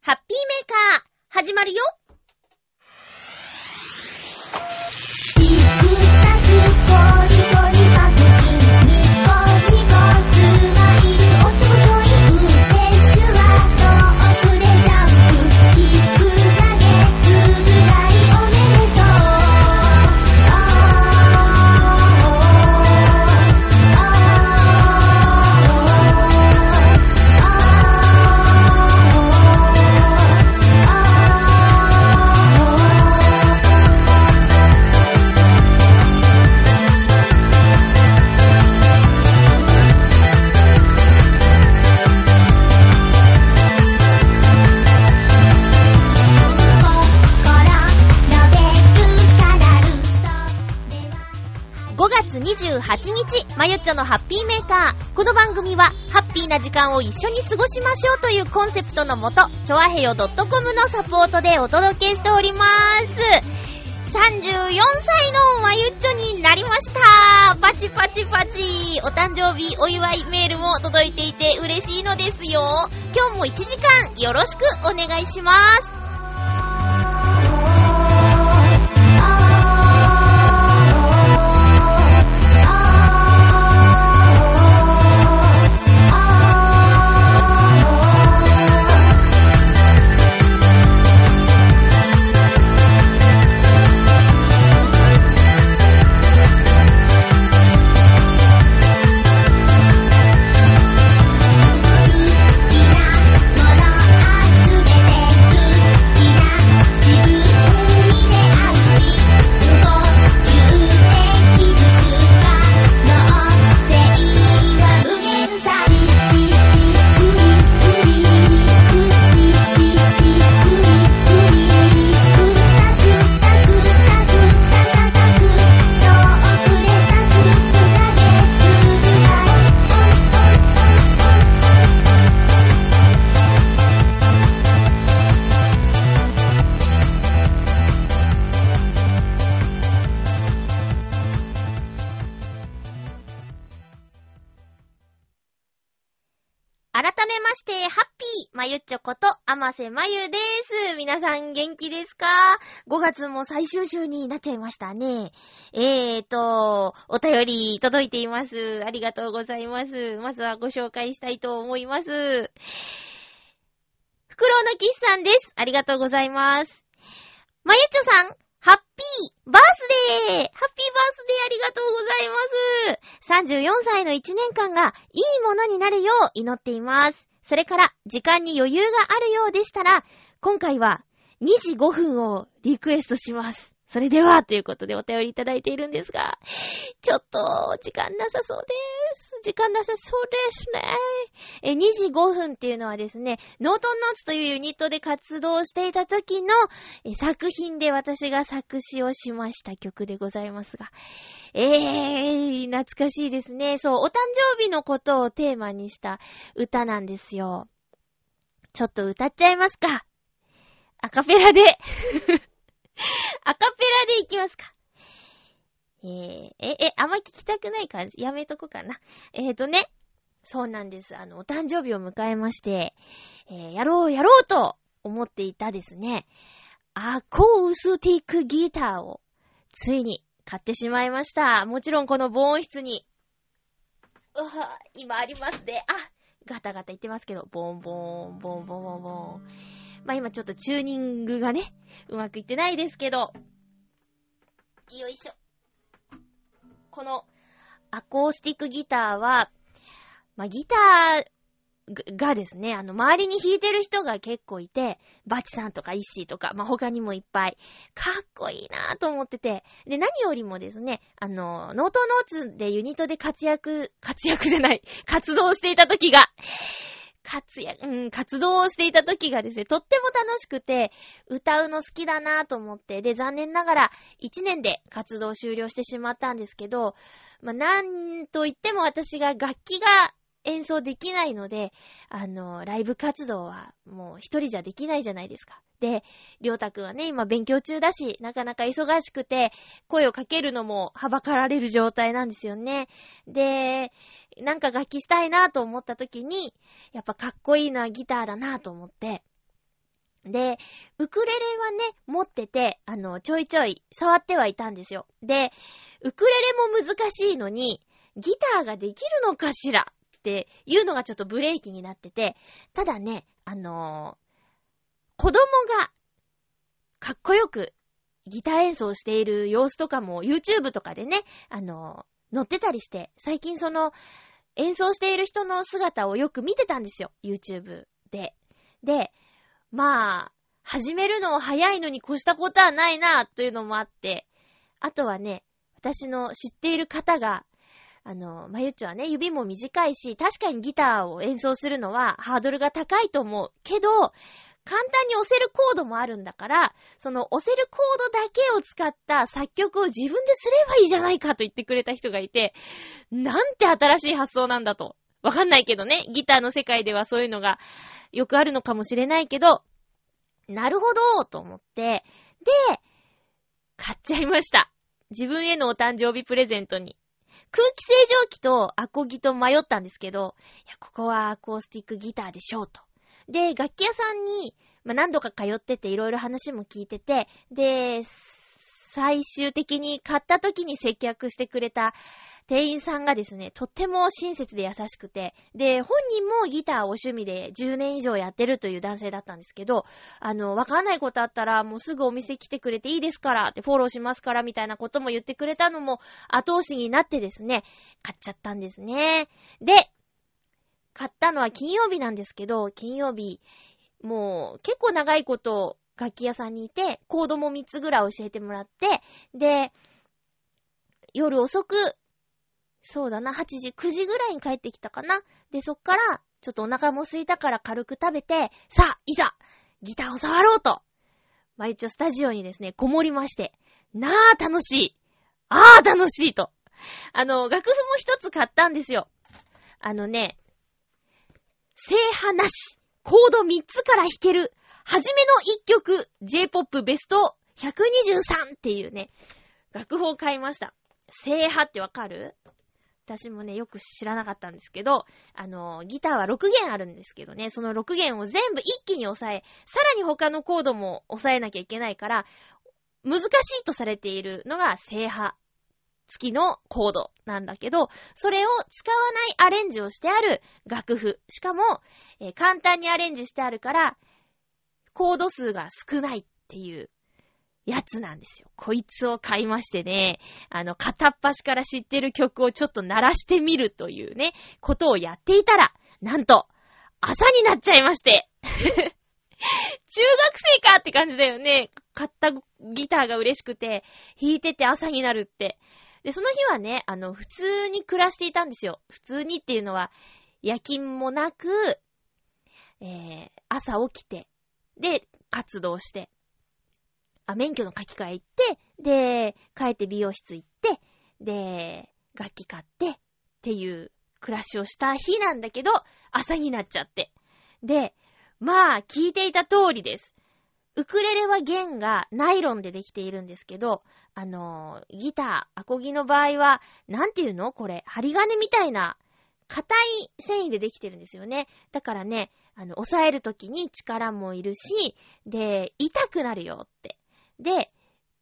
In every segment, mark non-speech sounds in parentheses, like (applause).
ハッピーメーカー、始まるよ。日、まゆっちょのハッピーメーカー。この番組は、ハッピーな時間を一緒に過ごしましょうというコンセプトのもと、ちょわへよ .com のサポートでお届けしております。34歳のまゆっちょになりましたパチパチパチお誕生日お祝いメールも届いていて嬉しいのですよ。今日も1時間よろしくお願いします。ょこと、あませまゆです。皆さん元気ですか ?5 月も最終週になっちゃいましたね。えーと、お便り届いています。ありがとうございます。まずはご紹介したいと思います。フクロウのキスさんです。ありがとうございます。まゆっちょさん、ハッピーバースデーハッピーバースデーありがとうございます。34歳の1年間がいいものになるよう祈っています。それから、時間に余裕があるようでしたら、今回は2時5分をリクエストします。それでは、ということでお便りいただいているんですが、ちょっと、時間なさそうです。時間なさそうですね。え、2時5分っていうのはですね、ノートンノーツというユニットで活動していた時の作品で私が作詞をしました曲でございますが。えー、懐かしいですね。そう、お誕生日のことをテーマにした歌なんですよ。ちょっと歌っちゃいますか。アカペラで。(laughs) アカペラでいきますか。えー、え、え、あんま聞きたくない感じ？やめとこうかな。えーとね、そうなんです。あの、お誕生日を迎えまして、えー、やろうやろうと思っていたですね、アコースティックギターをついに買ってしまいました。もちろんこの防音室に、うわ今ありますね。あガタガタ言ってますけど、ボンボン、ボンボンボンボン。まあ今ちょっとチューニングがね、うまくいってないですけど、よいしょ。このアコースティックギターは、まあギターがですね、あの、周りに弾いてる人が結構いて、バチさんとかイッシーとか、まあ、他にもいっぱい、かっこいいなぁと思ってて、で、何よりもですね、あの、ノートノーツでユニットで活躍、活躍じゃない、活動していた時が、活躍、うん、活動をしていた時がですね、とっても楽しくて、歌うの好きだなぁと思って、で、残念ながら、1年で活動終了してしまったんですけど、まあ、なんと言っても私が楽器が演奏できないので、あの、ライブ活動はもう一人じゃできないじゃないですか。で、りょうたくんはね、今勉強中だし、なかなか忙しくて、声をかけるのもはばかられる状態なんですよね。で、なんか楽器したいなと思った時に、やっぱかっこいいのはギターだなと思って、で、ウクレレはね、持ってて、あの、ちょいちょい触ってはいたんですよ。で、ウクレレも難しいのに、ギターができるのかしら？っていうのがちょっとブレーキになってて、ただね、あのー、子供がかっこよくギター演奏している様子とかも YouTube とかでね、あのー、載ってたりして、最近その演奏している人の姿をよく見てたんですよ、YouTube で。で、まあ、始めるの早いのに越したことはないな、というのもあって、あとはね、私の知っている方が、あの、まゆっちはね、指も短いし、確かにギターを演奏するのはハードルが高いと思う。けど、簡単に押せるコードもあるんだから、その押せるコードだけを使った作曲を自分ですればいいじゃないかと言ってくれた人がいて、なんて新しい発想なんだと。わかんないけどね、ギターの世界ではそういうのがよくあるのかもしれないけど、なるほどと思って、で、買っちゃいました。自分へのお誕生日プレゼントに。空気清浄機とアコギと迷ったんですけど、いや、ここはアコースティックギターでしょうと。で、楽器屋さんに、まあ、何度か通ってていろいろ話も聞いてて、で、最終的に買った時に接客してくれた店員さんがですね、とっても親切で優しくて、で、本人もギターを趣味で10年以上やってるという男性だったんですけど、あの、わかんないことあったら、もうすぐお店来てくれていいですからってフォローしますからみたいなことも言ってくれたのも後押しになってですね、買っちゃったんですね。で、買ったのは金曜日なんですけど、金曜日、もう結構長いこと楽器屋さんにいて、コードも3つぐらい教えてもらって、で、夜遅くそうだな、8時、9時ぐらいに帰ってきたかな。で、そっから、ちょっとお腹も空いたから軽く食べて、さあ、いざ、ギターを触ろうと。ま、一応スタジオにですね、こもりまして、なあ、楽しい。ああ、楽しいと。あの、楽譜も一つ買ったんですよ。あのね、正派なし、コード3つから弾ける、はじめの一曲、J-POP ベスト123っていうね、楽譜を買いました。正派ってわかる？私もね、よく知らなかったんですけど、あの、ギターは6弦あるんですけどね、その6弦を全部一気に押さえ、さらに他のコードも押さえなきゃいけないから、難しいとされているのが正派付きのコードなんだけど、それを使わないアレンジをしてある楽譜。しかも、えー、簡単にアレンジしてあるから、コード数が少ないっていうやつなんですよ。こいつを買いましてね、あの、片っ端から知ってる曲をちょっと鳴らしてみるというね、ことをやっていたら、なんと、朝になっちゃいまして。(laughs) 中学生かって感じだよね。買ったギターが嬉しくて、弾いてて朝になるって。で、その日はね、あの、普通に暮らしていたんですよ。普通にっていうのは、夜勤もなく、えー、朝起きて、で、活動して、あ、免許の書き換え行って、で、帰って美容室行って、で、楽器買って、っていう暮らしをした日なんだけど、朝になっちゃって。で、まあ、聞いていた通りです。ウクレレは弦がナイロンでできているんですけど、あのー、ギター、アコギの場合は、なんていうの？これ、針金みたいな、硬い繊維でできてるんですよね。だからね、あの、押さえるときに力もいるし、で、痛くなるよってで、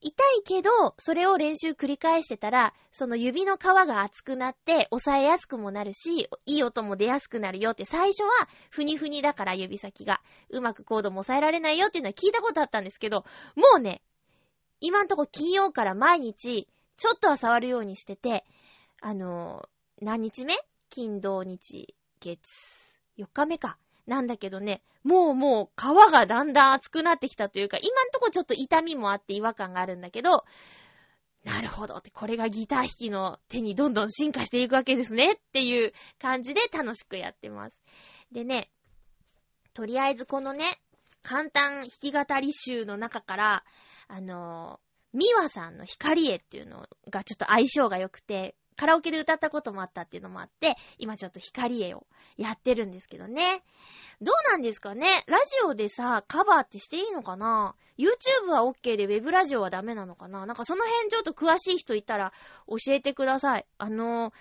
痛いけど、それを練習繰り返してたら、その指の皮が厚くなって、押さえやすくもなるし、いい音も出やすくなるよって、最初は、ふにふにだから指先が、うまくコードも押さえられないよっていうのは聞いたことあったんですけど、もうね、今んとこ金曜から毎日、ちょっとは触るようにしてて、あの何日目？金、土、日、月、4日目か。なんだけどね、もうもう皮がだんだん厚くなってきたというか、今んとこちょっと痛みもあって違和感があるんだけど、なるほどって、これがギター弾きの手にどんどん進化していくわけですねっていう感じで楽しくやってます。でね、とりあえずこのね、簡単弾き語り集の中から、あのー、ミワさんの光絵っていうのがちょっと相性が良くて、カラオケで歌ったこともあったっていうのもあって、今ちょっと光絵をやってるんですけどね。どうなんですかね？ラジオでさ、カバーってしていいのかな ?YouTube は OK で Web ラジオはダメなのかな？なんかその辺ちょっと詳しい人いたら教えてください。あのー、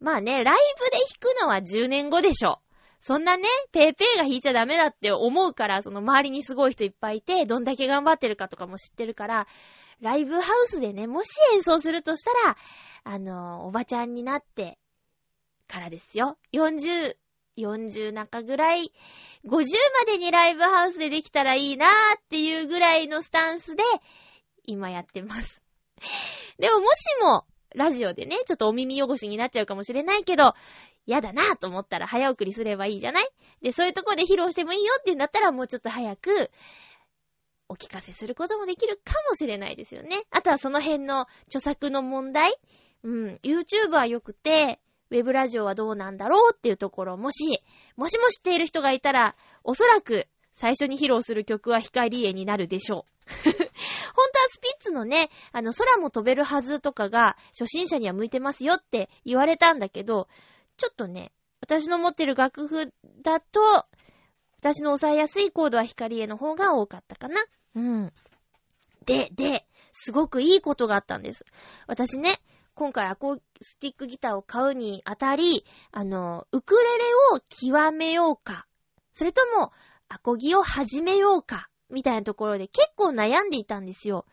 まあね、ライブで弾くのは10年後でしょ。そんなね、ペーペーが弾いちゃダメだって思うから、その周りにすごい人いっぱいいて、どんだけ頑張ってるかとかも知ってるから、ライブハウスでね、もし演奏するとしたら、あの、おばちゃんになってからですよ。40、40中ぐらい、50までにライブハウスでできたらいいなーっていうぐらいのスタンスで、今やってます。(laughs) でももしも、ラジオでね、ちょっとお耳汚しになっちゃうかもしれないけど、嫌だなと思ったら早送りすればいいじゃない？で、そういうとこで披露してもいいよって言うんだったらもうちょっと早く、お聞かせすることもできるかもしれないですよね。あとはその辺の著作の問題うん、YouTube は良くて、ウェブラジオはどうなんだろうっていうところ、もし、もしも知っている人がいたら、おそらく最初に披露する曲は光絵になるでしょう。(laughs) 本当はスピッツのね、あの、空も飛べるはずとかが、初心者には向いてますよって言われたんだけど、ちょっとね、私の持ってる楽譜だと、私の押さえやすいコードは光絵の方が多かったかな。うん。で、で、すごくいいことがあったんです。私ね、今回アコースティックギターを買うにあたり、あの、ウクレレを極めようか、それとも、アコギを始めようか、みたいなところで結構悩んでいたんですよ。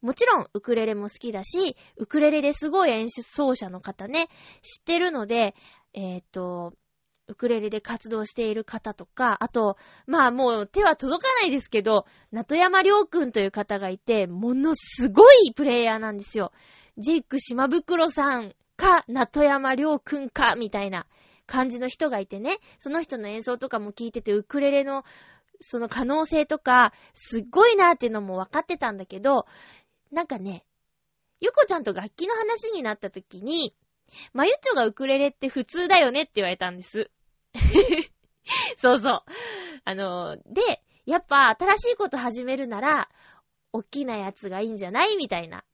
もちろん、ウクレレも好きだし、ウクレレですごい演奏者の方ね、知ってるので、えっ、ー、と、ウクレレで活動している方とか、あと、まあもう手は届かないですけど、ナトヤマりょうくんという方がいて、ものすごいプレイヤーなんですよ。ジェイク島袋さんか、ナトヤマりょうくんか、みたいな感じの人がいてね、その人の演奏とかも聞いてて、ウクレレのその可能性とか、すっごいなーっていうのも分かってたんだけど、なんかね、ゆこちゃんと楽器の話になった時に、まゆっちょがウクレレって普通だよねって言われたんです。(laughs) そうそう。あの、で、やっぱ新しいこと始めるなら、おっきなやつがいいんじゃない？みたいな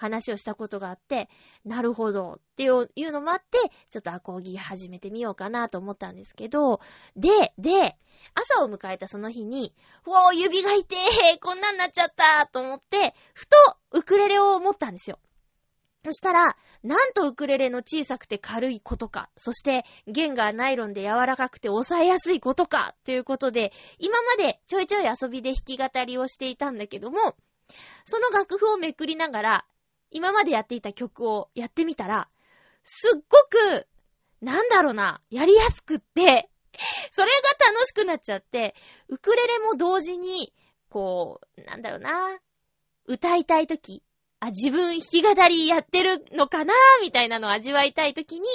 話をしたことがあって、なるほどっていうのもあって、ちょっとアコーギー始めてみようかなと思ったんですけど、で、で、朝を迎えたその日に、うおー、指が痛えこんなんなっちゃったと思って、ふとウクレレを持ったんですよ。そしたら、なんとウクレレの小さくて軽いことか、そして弦がナイロンで柔らかくて押さえやすいことか、ということで、今までちょいちょい遊びで弾き語りをしていたんだけども、その楽譜をめくりながら、今までやっていた曲をやってみたら、すっごく、なんだろうな、やりやすくって、(laughs) それが楽しくなっちゃって、ウクレレも同時に、こう、なんだろうな、歌いたいとき、あ、自分弾き語りやってるのかなみたいなのを味わいたいときに、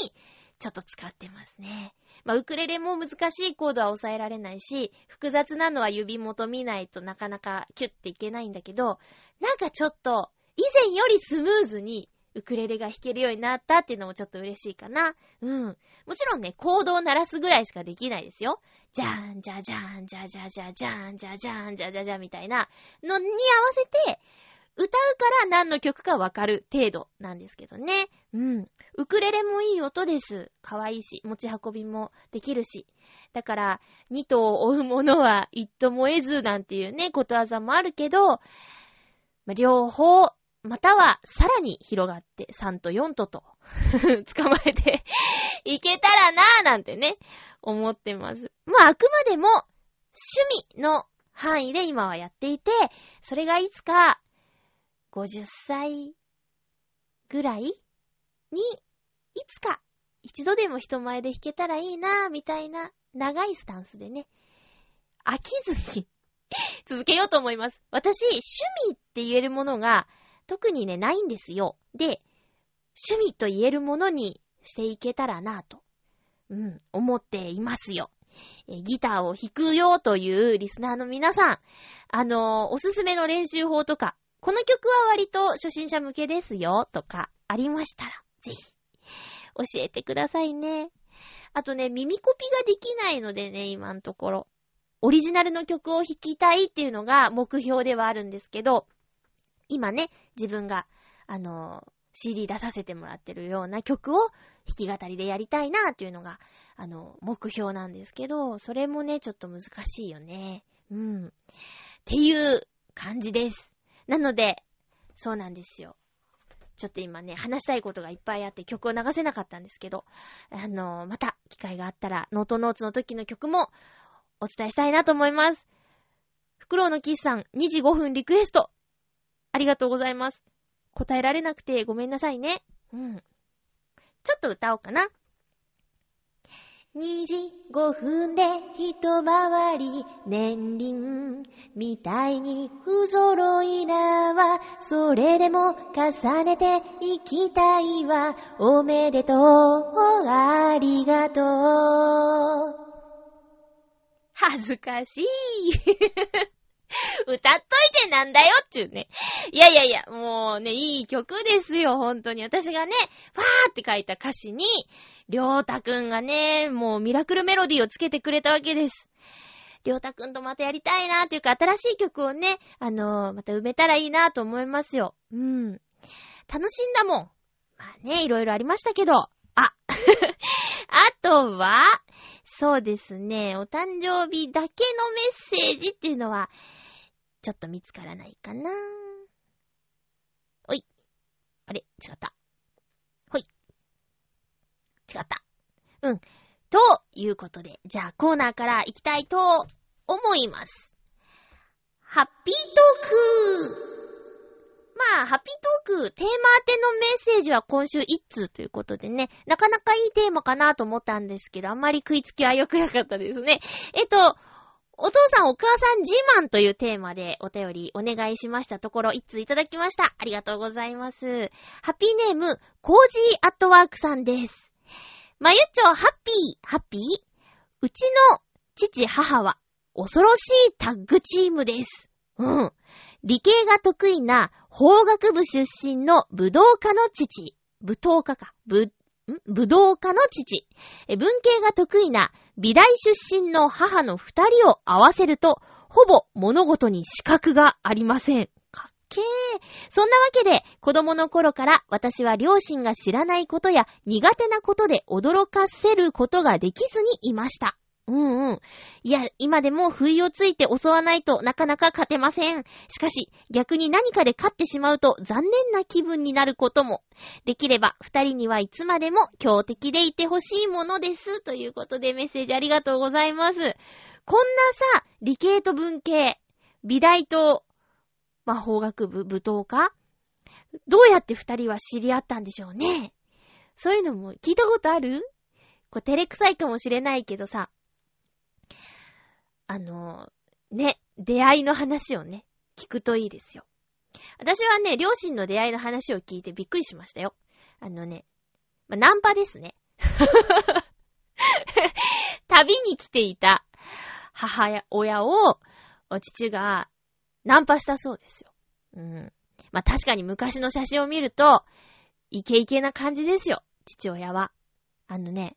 ちょっと使ってますね。まあ、ウクレレも難しいコードは抑えられないし、複雑なのは指元見ないとなかなかキュッていけないんだけど、なんかちょっと、以前よりスムーズにウクレレが弾けるようになったっていうのもちょっと嬉しいかな。うん。もちろんね、コードを鳴らすぐらいしかできないですよ。じゃーん、じゃじゃーん、じゃじゃじゃじゃーん、じゃじゃーん、じゃじゃじゃみたいなのに合わせて、歌うから何の曲かわかる程度なんですけどね。うん。ウクレレもいい音です。かわいし、持ち運びもできるし。だから、二頭を追うものは一とも得ずなんていうね、ことわざもあるけど、ま両方または、さらに広がって、3と4とと (laughs) 捕まえていけたらなぁなんてね、思ってます。まあ、あくまでも、趣味の範囲で今はやっていて、それがいつか、50歳ぐらいに、いつか、一度でも人前で弾けたらいいなぁ、みたいな、長いスタンスでね、飽きずに (laughs) 続けようと思います。私、趣味って言えるものが、特にね、ないんですよ。で、趣味と言えるものにしていけたらなぁと、うん、思っていますよ。ギターを弾くよというリスナーの皆さん、あのー、おすすめの練習法とか、この曲は割と初心者向けですよとか、ありましたら、ぜひ、教えてくださいね。あとね、耳コピができないのでね、今のところ。オリジナルの曲を弾きたいっていうのが目標ではあるんですけど、今ね、自分が、あの、CD 出させてもらってるような曲を弾き語りでやりたいなっていうのが、あの、目標なんですけど、それもね、ちょっと難しいよね。うん。っていう感じです。なので、そうなんですよ。ちょっと今ね、話したいことがいっぱいあって曲を流せなかったんですけど、あの、また機会があったら、ノートノーツの時の曲もお伝えしたいなと思います。フクロウのキスさん、2時5分リクエスト。ありがとうございます。答えられなくてごめんなさいね。うん。ちょっと歌おうかな。2時5分で一回り年輪みたいに不揃いなわそれでも重ねていきたいわおめでとうありがとう恥ずかしい (laughs) (laughs) 歌っといてなんだよっちゅうね。いやいやいや、もうね、いい曲ですよ、本当に。私がね、ファーって書いた歌詞に、りょうたくんがね、もうミラクルメロディーをつけてくれたわけです。りょうたくんとまたやりたいなっていうか、新しい曲をね、あのー、また埋めたらいいなと思いますよ。うん。楽しんだもん。まあね、いろいろありましたけど。あ (laughs) あとは、そうですね、お誕生日だけのメッセージっていうのは、ちょっと見つからないかな。おい。あれ？違った。ほい。違った。うん。ということで、じゃあコーナーから行きたいと思います。ハッピートークまあ、ハッピートーク、テーマ当てのメッセージは今週一通ということでね、なかなかいいテーマかなと思ったんですけど、あんまり食いつきは良くなかったですね。えっと、お父さんお母さん自慢というテーマでお便りお願いしましたところ、一通いただきました。ありがとうございます。ハッピーネーム、コージーアットワークさんです。まゆっちょ、ハッピー、ハッピー？うちの父、母は、恐ろしいタッグチームです。うん。理系が得意な法学部出身の武道家の父。武道家か。武、武道家の父。文系が得意な美大出身の母の二人を合わせると、ほぼ物事に資格がありません。かっけー。そんなわけで、子供の頃から私は両親が知らないことや苦手なことで驚かせることができずにいました。うんうん。いや、今でも不意をついて襲わないとなかなか勝てません。しかし、逆に何かで勝ってしまうと残念な気分になることも。できれば、二人にはいつまでも強敵でいてほしいものです。ということでメッセージありがとうございます。こんなさ、理系と文系、美大と、魔法学部、舞踏家どうやって二人は知り合ったんでしょうね。そういうのも聞いたことある？こう、照れくさいかもしれないけどさ、あの、ね、出会いの話をね、聞くといいですよ。私はね、両親の出会いの話を聞いてびっくりしましたよ。あのね、まあ、ナンパですね。(laughs) 旅に来ていた母親を、父がナンパしたそうですよ。うん。まあ、確かに昔の写真を見ると、イケイケな感じですよ。父親は。あのね、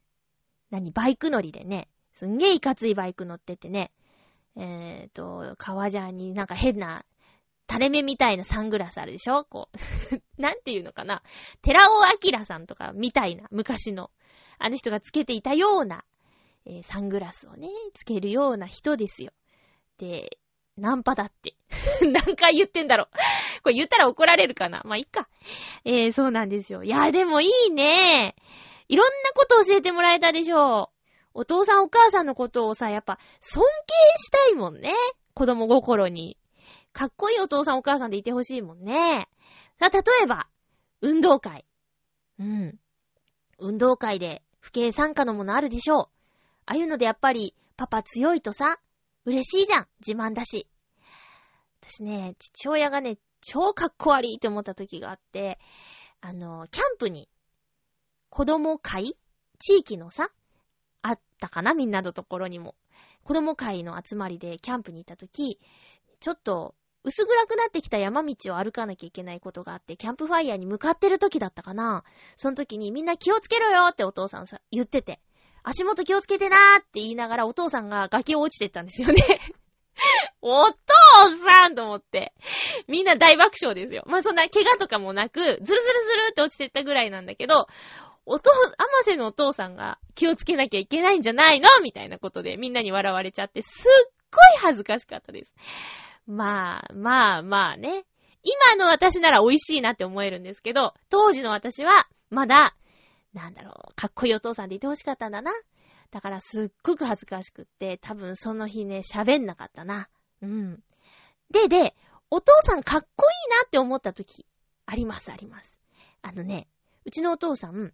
何、バイク乗りでね、すんげえいかついバイク乗っててね、えっ、ー、と、革ジャンになんか変な、垂れ目みたいなサングラスあるでしょ？こう。(laughs) なんていうのかな？寺尾明さんとかみたいな昔の、あの人がつけていたような、えー、サングラスをね、つけるような人ですよ。で、ナンパだって。(laughs) 何回言ってんだろ。これ言ったら怒られるかな？まあ、いっか。えー、そうなんですよ。いや、でもいいね。いろんなこと教えてもらえたでしょ。お父さんお母さんのことをさ、やっぱ尊敬したいもんね。子供心に。かっこいいお父さんお母さんでいてほしいもんね。さ、例えば、運動会。うん。運動会で不敬参加のものあるでしょう。ああいうのでやっぱり、パパ強いとさ、嬉しいじゃん。自慢だし。私ね、父親がね、超かっこ悪いって思った時があって、あの、キャンプに、子供会？地域のさ、あったかなみんなのところにも。子供会の集まりでキャンプに行った時、ちょっと薄暗くなってきた山道を歩かなきゃいけないことがあって、キャンプファイヤーに向かってる時だったかなその時にみんな気をつけろよってお父さんさ、言ってて。足元気をつけてなーって言いながらお父さんが崖を落ちてったんですよね (laughs) お父さんと思って。みんな大爆笑ですよ。まあ、そんな怪我とかもなく、ズルズルズルって落ちてったぐらいなんだけど、おと、アマセのお父さんが気をつけなきゃいけないんじゃないの？みたいなことでみんなに笑われちゃって、すっごい恥ずかしかったです。まあ、まあ、まあね。今の私なら美味しいなって思えるんですけど、当時の私は、まだ、なんだろう、かっこいいお父さんでいてほしかったんだな。だからすっごく恥ずかしくって、多分その日ね、喋んなかったな。うん。で、で、お父さんかっこいいなって思った時、あります、あります。あのね、うちのお父さん、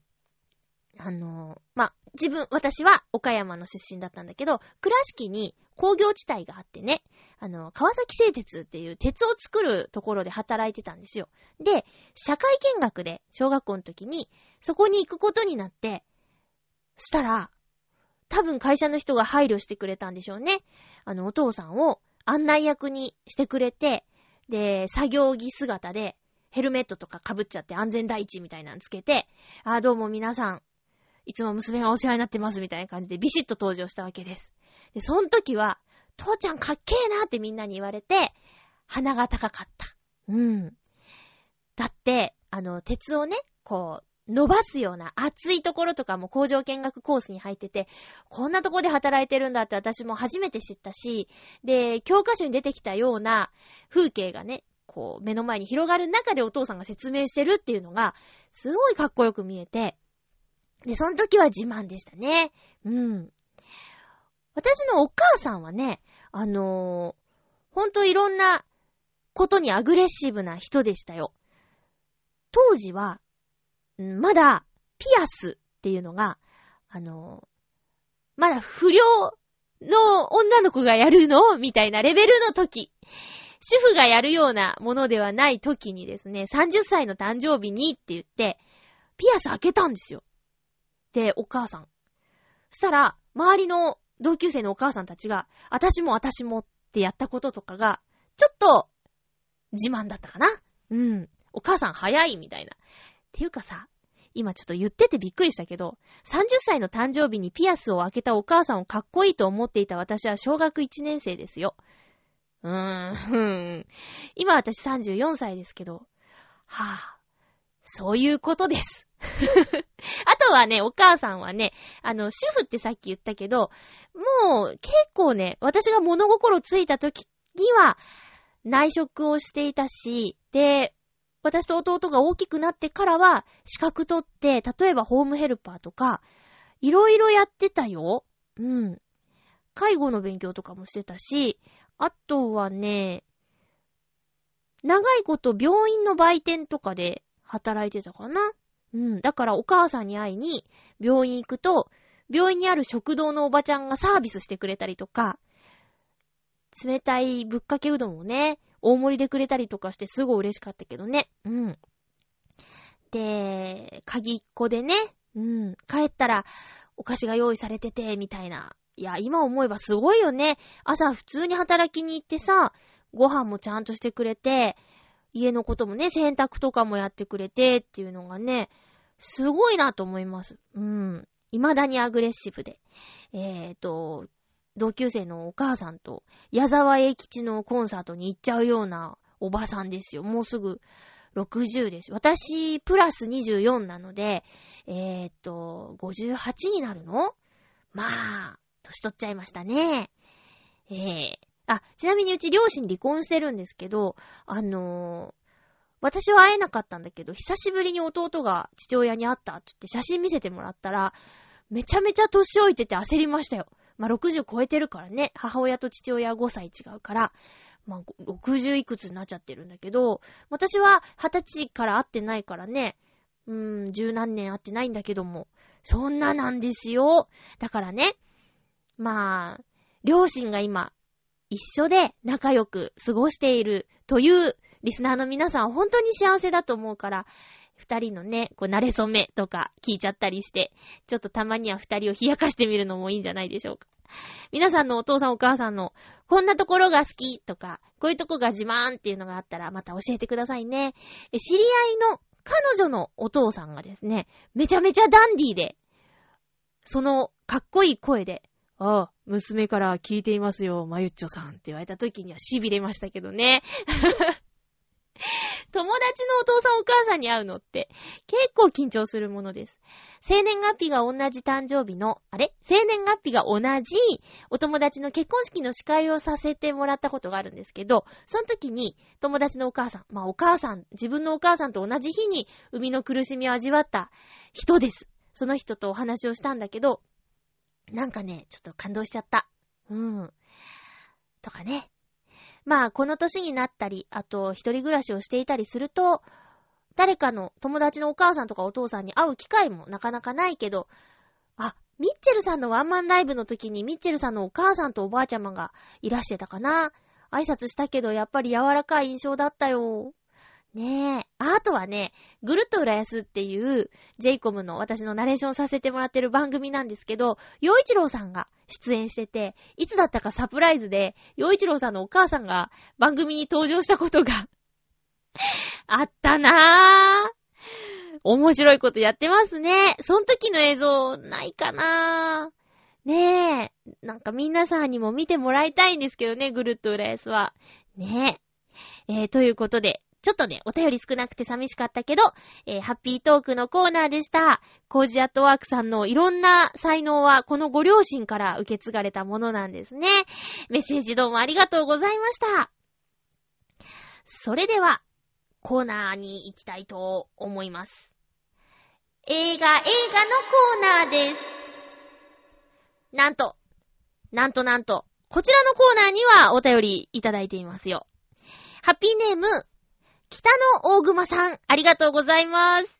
あのー、ま、自分、私は岡山の出身だったんだけど、倉敷に工業地帯があってね、あの、川崎製鉄っていう鉄を作るところで働いてたんですよ。で、社会見学で小学校の時にそこに行くことになって、したら、多分会社の人が配慮してくれたんでしょうね。あの、お父さんを案内役にしてくれて、で、作業着姿でヘルメットとか被っちゃって安全第一みたいなのつけて、あ、どうも皆さん、いつも娘がお世話になってますみたいな感じでビシッと登場したわけです。で、その時は、父ちゃんかっけえなってみんなに言われて、鼻が高かった。うん。だって、あの、鉄をね、こう、伸ばすような熱いところとかも工場見学コースに入ってて、こんなとこで働いてるんだって私も初めて知ったし、で、教科書に出てきたような風景がね、こう、目の前に広がる中でお父さんが説明してるっていうのが、すごいかっこよく見えて、で、その時は自慢でしたね。うん。私のお母さんはね、あのー、ほんといろんなことにアグレッシブな人でしたよ。当時は、まだ、ピアスっていうのが、あのー、まだ不良の女の子がやるの？みたいなレベルの時。主婦がやるようなものではない時にですね、30歳の誕生日にって言って、ピアス開けたんですよ。で、お母さん。そしたら、周りの同級生のお母さんたちが、私も私もってやったこととかが、ちょっと、自慢だったかなうん。お母さん早いみたいな。っていうかさ、今ちょっと言っててびっくりしたけど、30歳の誕生日にピアスを開けたお母さんをかっこいいと思っていた私は小学1年生ですよ。うーん。今私34歳ですけど、はぁ、あ、そういうことです。(laughs) あとはね、お母さんはね、あの、主婦ってさっき言ったけど、もう結構ね、私が物心ついた時には内職をしていたし、で、私と弟が大きくなってからは資格取って、例えばホームヘルパーとか、いろいろやってたよ。うん。介護の勉強とかもしてたし、あとはね、長いこと病院の売店とかで働いてたかな。うん。だからお母さんに会いに病院行くと、病院にある食堂のおばちゃんがサービスしてくれたりとか、冷たいぶっかけうどんをね、大盛りでくれたりとかしてすごい嬉しかったけどね。うん。で、鍵っ子でね、うん。帰ったらお菓子が用意されてて、みたいな。いや、今思えばすごいよね。朝普通に働きに行ってさ、ご飯もちゃんとしてくれて、家のこともね、洗濯とかもやってくれてっていうのがね、すごいなと思います。うん。未だにアグレッシブで。えっ、ー、と、同級生のお母さんと矢沢永吉のコンサートに行っちゃうようなおばさんですよ。もうすぐ60です。私、プラス24なので、えっ、ー、と、58になるの？まあ、年取っちゃいましたね。えー、あ、ちなみにうち両親離婚してるんですけど、あのー、私は会えなかったんだけど、久しぶりに弟が父親に会ったって言って写真見せてもらったら、めちゃめちゃ年老いてて焦りましたよ。まあ、60超えてるからね、母親と父親5歳違うから、まあ、60いくつになっちゃってるんだけど、私は20歳から会ってないからね、うーん、十何年会ってないんだけども、そんななんですよ。だからね、まあ、両親が今、一緒で仲良く過ごしているというリスナーの皆さん本当に幸せだと思うから、二人のね、こう、慣れ初めとか聞いちゃったりして、ちょっとたまには二人を冷やかしてみるのもいいんじゃないでしょうか。皆さんのお父さんお母さんの、こんなところが好きとか、こういうとこが自慢っていうのがあったら、また教えてくださいね。知り合いの彼女のお父さんがですね、めちゃめちゃダンディーで、そのかっこいい声で、ああ、娘から聞いていますよ、まゆっちょさんって言われた時には痺れましたけどね。(laughs) 友達のお父さんお母さんに会うのって結構緊張するものです。生年月日が同じ誕生日の、あれ？生年月日が同じお友達の結婚式の司会をさせてもらったことがあるんですけど、その時に友達のお母さん、まあお母さん、自分のお母さんと同じ日に生みの苦しみを味わった人です。その人とお話をしたんだけど、なんかね、ちょっと感動しちゃった。うん。とかね。まあ、この年になったり、あと、一人暮らしをしていたりすると、誰かの友達のお母さんとかお父さんに会う機会もなかなかないけど、あ、ミッチェルさんのワンマンライブの時にミッチェルさんのお母さんとおばあちゃまがいらしてたかな。挨拶したけどやっぱり柔らかい印象だったよ。ねえ。あとはね、ぐるっと浦安っていう、ジェイコムの私のナレーションさせてもらってる番組なんですけど、洋一郎さんが出演してて、いつだったかサプライズで、洋一郎さんのお母さんが番組に登場したことが (laughs) あったなぁ。面白いことやってますね。その時の映像ないかなぁ。ねえ。なんか皆さんにも見てもらいたいんですけどね、ぐるっと浦安は。ねえ。えー、ということで、ちょっとね、お便り少なくて寂しかったけど、えー、ハッピートークのコーナーでした。コージアットワークさんのいろんな才能は、このご両親から受け継がれたものなんですね。メッセージどうもありがとうございました。それでは、コーナーに行きたいと思います。映画、映画のコーナーです。なんと、なんとなんと、こちらのコーナーにはお便りいただいていますよ。ハッピーネーム、北の大熊さん、ありがとうございます。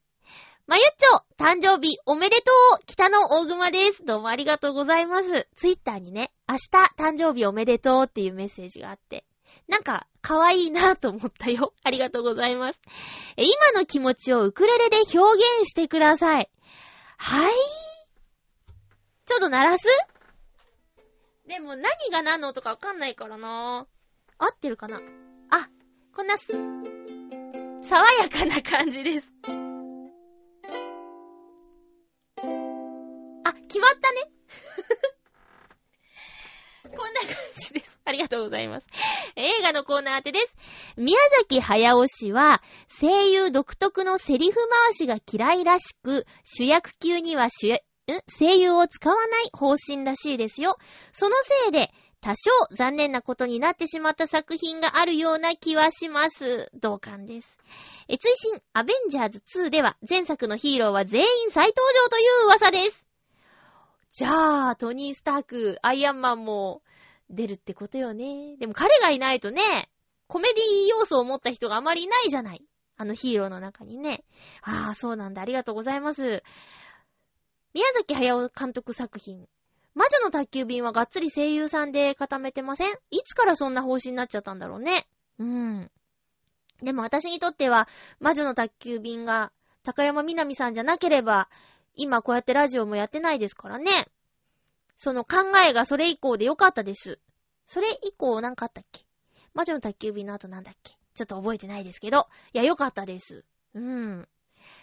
まゆっちょ、誕生日おめでとう北の大熊です。どうもありがとうございます。ツイッターにね、明日誕生日おめでとうっていうメッセージがあって、なんか、可愛いなと思ったよ。(laughs) ありがとうございます。今の気持ちをウクレレで表現してください。はい？ちょっと鳴らす？でも何が何の音かわかんないからな合ってるかな？あ、こんなす、爽やかな感じです。あ、決まったね。(laughs) こんな感じです。ありがとうございます。映画のコーナー当てです。宮崎駿氏は、声優独特のセリフ回しが嫌いらしく、主役級には主声優を使わない方針らしいですよ。そのせいで、多少残念なことになってしまった作品があるような気はします。同感です。え、追伸、アベンジャーズ2では前作のヒーローは全員再登場という噂です。じゃあ、トニー・スターク、アイアンマンも出るってことよね。でも彼がいないとね、コメディ要素を持った人があまりいないじゃない。あのヒーローの中にね。ああ、そうなんだ。ありがとうございます。宮崎駿監督作品、魔女の宅急便はがっつり声優さんで固めてません？いつからそんな方針になっちゃったんだろうね？うん。でも私にとっては、魔女の宅急便が高山みなみさんじゃなければ、今こうやってラジオもやってないですからね。その考えがそれ以降でよかったです。それ以降なんかあったっけ？魔女の宅急便の後なんだっけ？ちょっと覚えてないですけど。いや、よかったです。うん。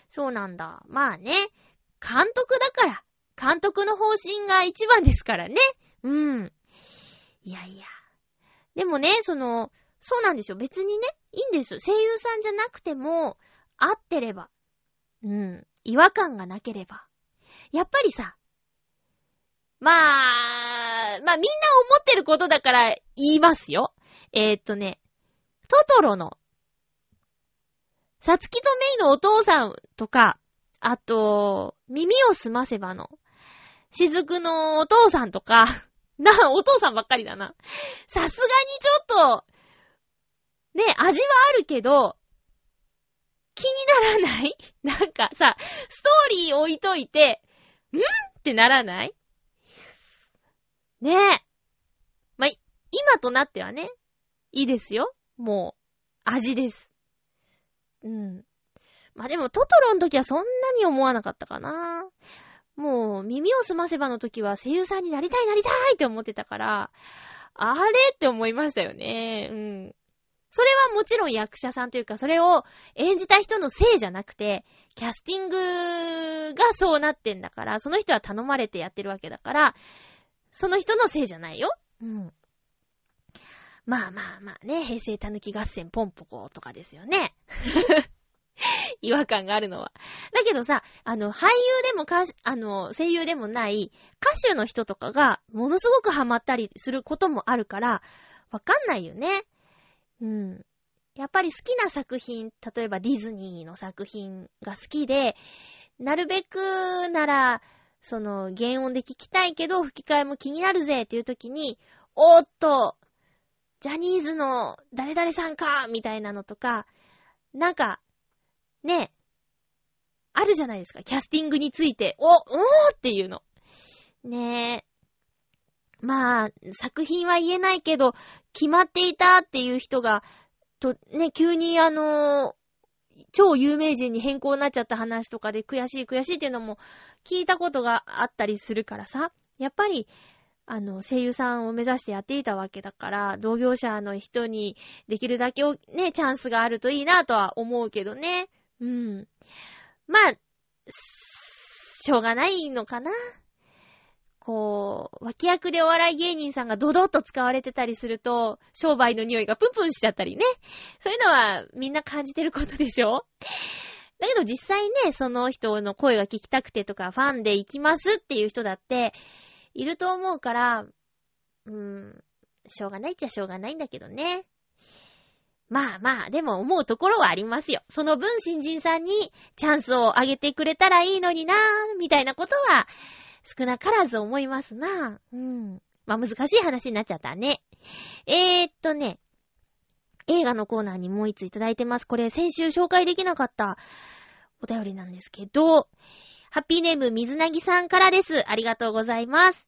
そうなんだ。まあね。監督だから。監督の方針が一番ですからね。うん。いやいや。でもね、その、そうなんですよ。別にね、いいんですよ。声優さんじゃなくても、合ってれば。うん。違和感がなければ。やっぱりさ、まあ、まあみんな思ってることだから言いますよ。えー、っとね、トトロの、さつきとメイのお父さんとか、あと、耳をすませばの、しずくのお父さんとか、(laughs) な、お父さんばっかりだな。さすがにちょっと、ね、味はあるけど、気にならない？(laughs) なんかさ、ストーリー置いといて、ん？ってならない？ねえ。ま今となってはね、いいですよ。もう、味です。うん。までも、トトロの時はそんなに思わなかったかな。もう、耳をすませばの時は声優さんになりたいなりたいって思ってたから、あれって思いましたよね。うん。それはもちろん役者さんというか、それを演じた人のせいじゃなくて、キャスティングがそうなってんだから、その人は頼まれてやってるわけだから、その人のせいじゃないよ。うん。まあまあまあね、平成たぬき合戦ポンポコとかですよね。(laughs) 違和感があるのは。だけどさ、あの、俳優でもか、あの、声優でもない歌手の人とかがものすごくハマったりすることもあるから、わかんないよね。うん。やっぱり好きな作品、例えばディズニーの作品が好きで、なるべくなら、その、原音で聞きたいけど、吹き替えも気になるぜっていう時に、おーっと、ジャニーズの誰々さんかみたいなのとか、なんか、ね、あるじゃないですか。キャスティングについて、お、おーっていうの。ねえ。まあ、作品は言えないけど、決まっていたっていう人が、と、ね、急にあの超有名人に変更になっちゃった話とかで悔しい悔しいっていうのも聞いたことがあったりするからさ、やっぱり、あの、声優さんを目指してやっていたわけだから、同業者の人にできるだけね、チャンスがあるといいなとは思うけどね。うん。まあ、しょうがないのかな。こう、脇役でお笑い芸人さんがドドッと使われてたりすると、商売の匂いがプンプンしちゃったりね。そういうのはみんな感じてることでしょだけど実際ね、その人の声が聞きたくてとか、ファンで行きますっていう人だって、いると思うから、うーん、しょうがないっちゃしょうがないんだけどね。まあまあ、でも思うところはありますよ。その分新人さんにチャンスをあげてくれたらいいのになぁ、みたいなことは少なからず思いますなぁ。うん。まあ難しい話になっちゃったね。えー、っとね、映画のコーナーにもう一ついただいてます。これ先週紹介できなかったお便りなんですけど、ハッピーネーム水なぎさんからです。ありがとうございます。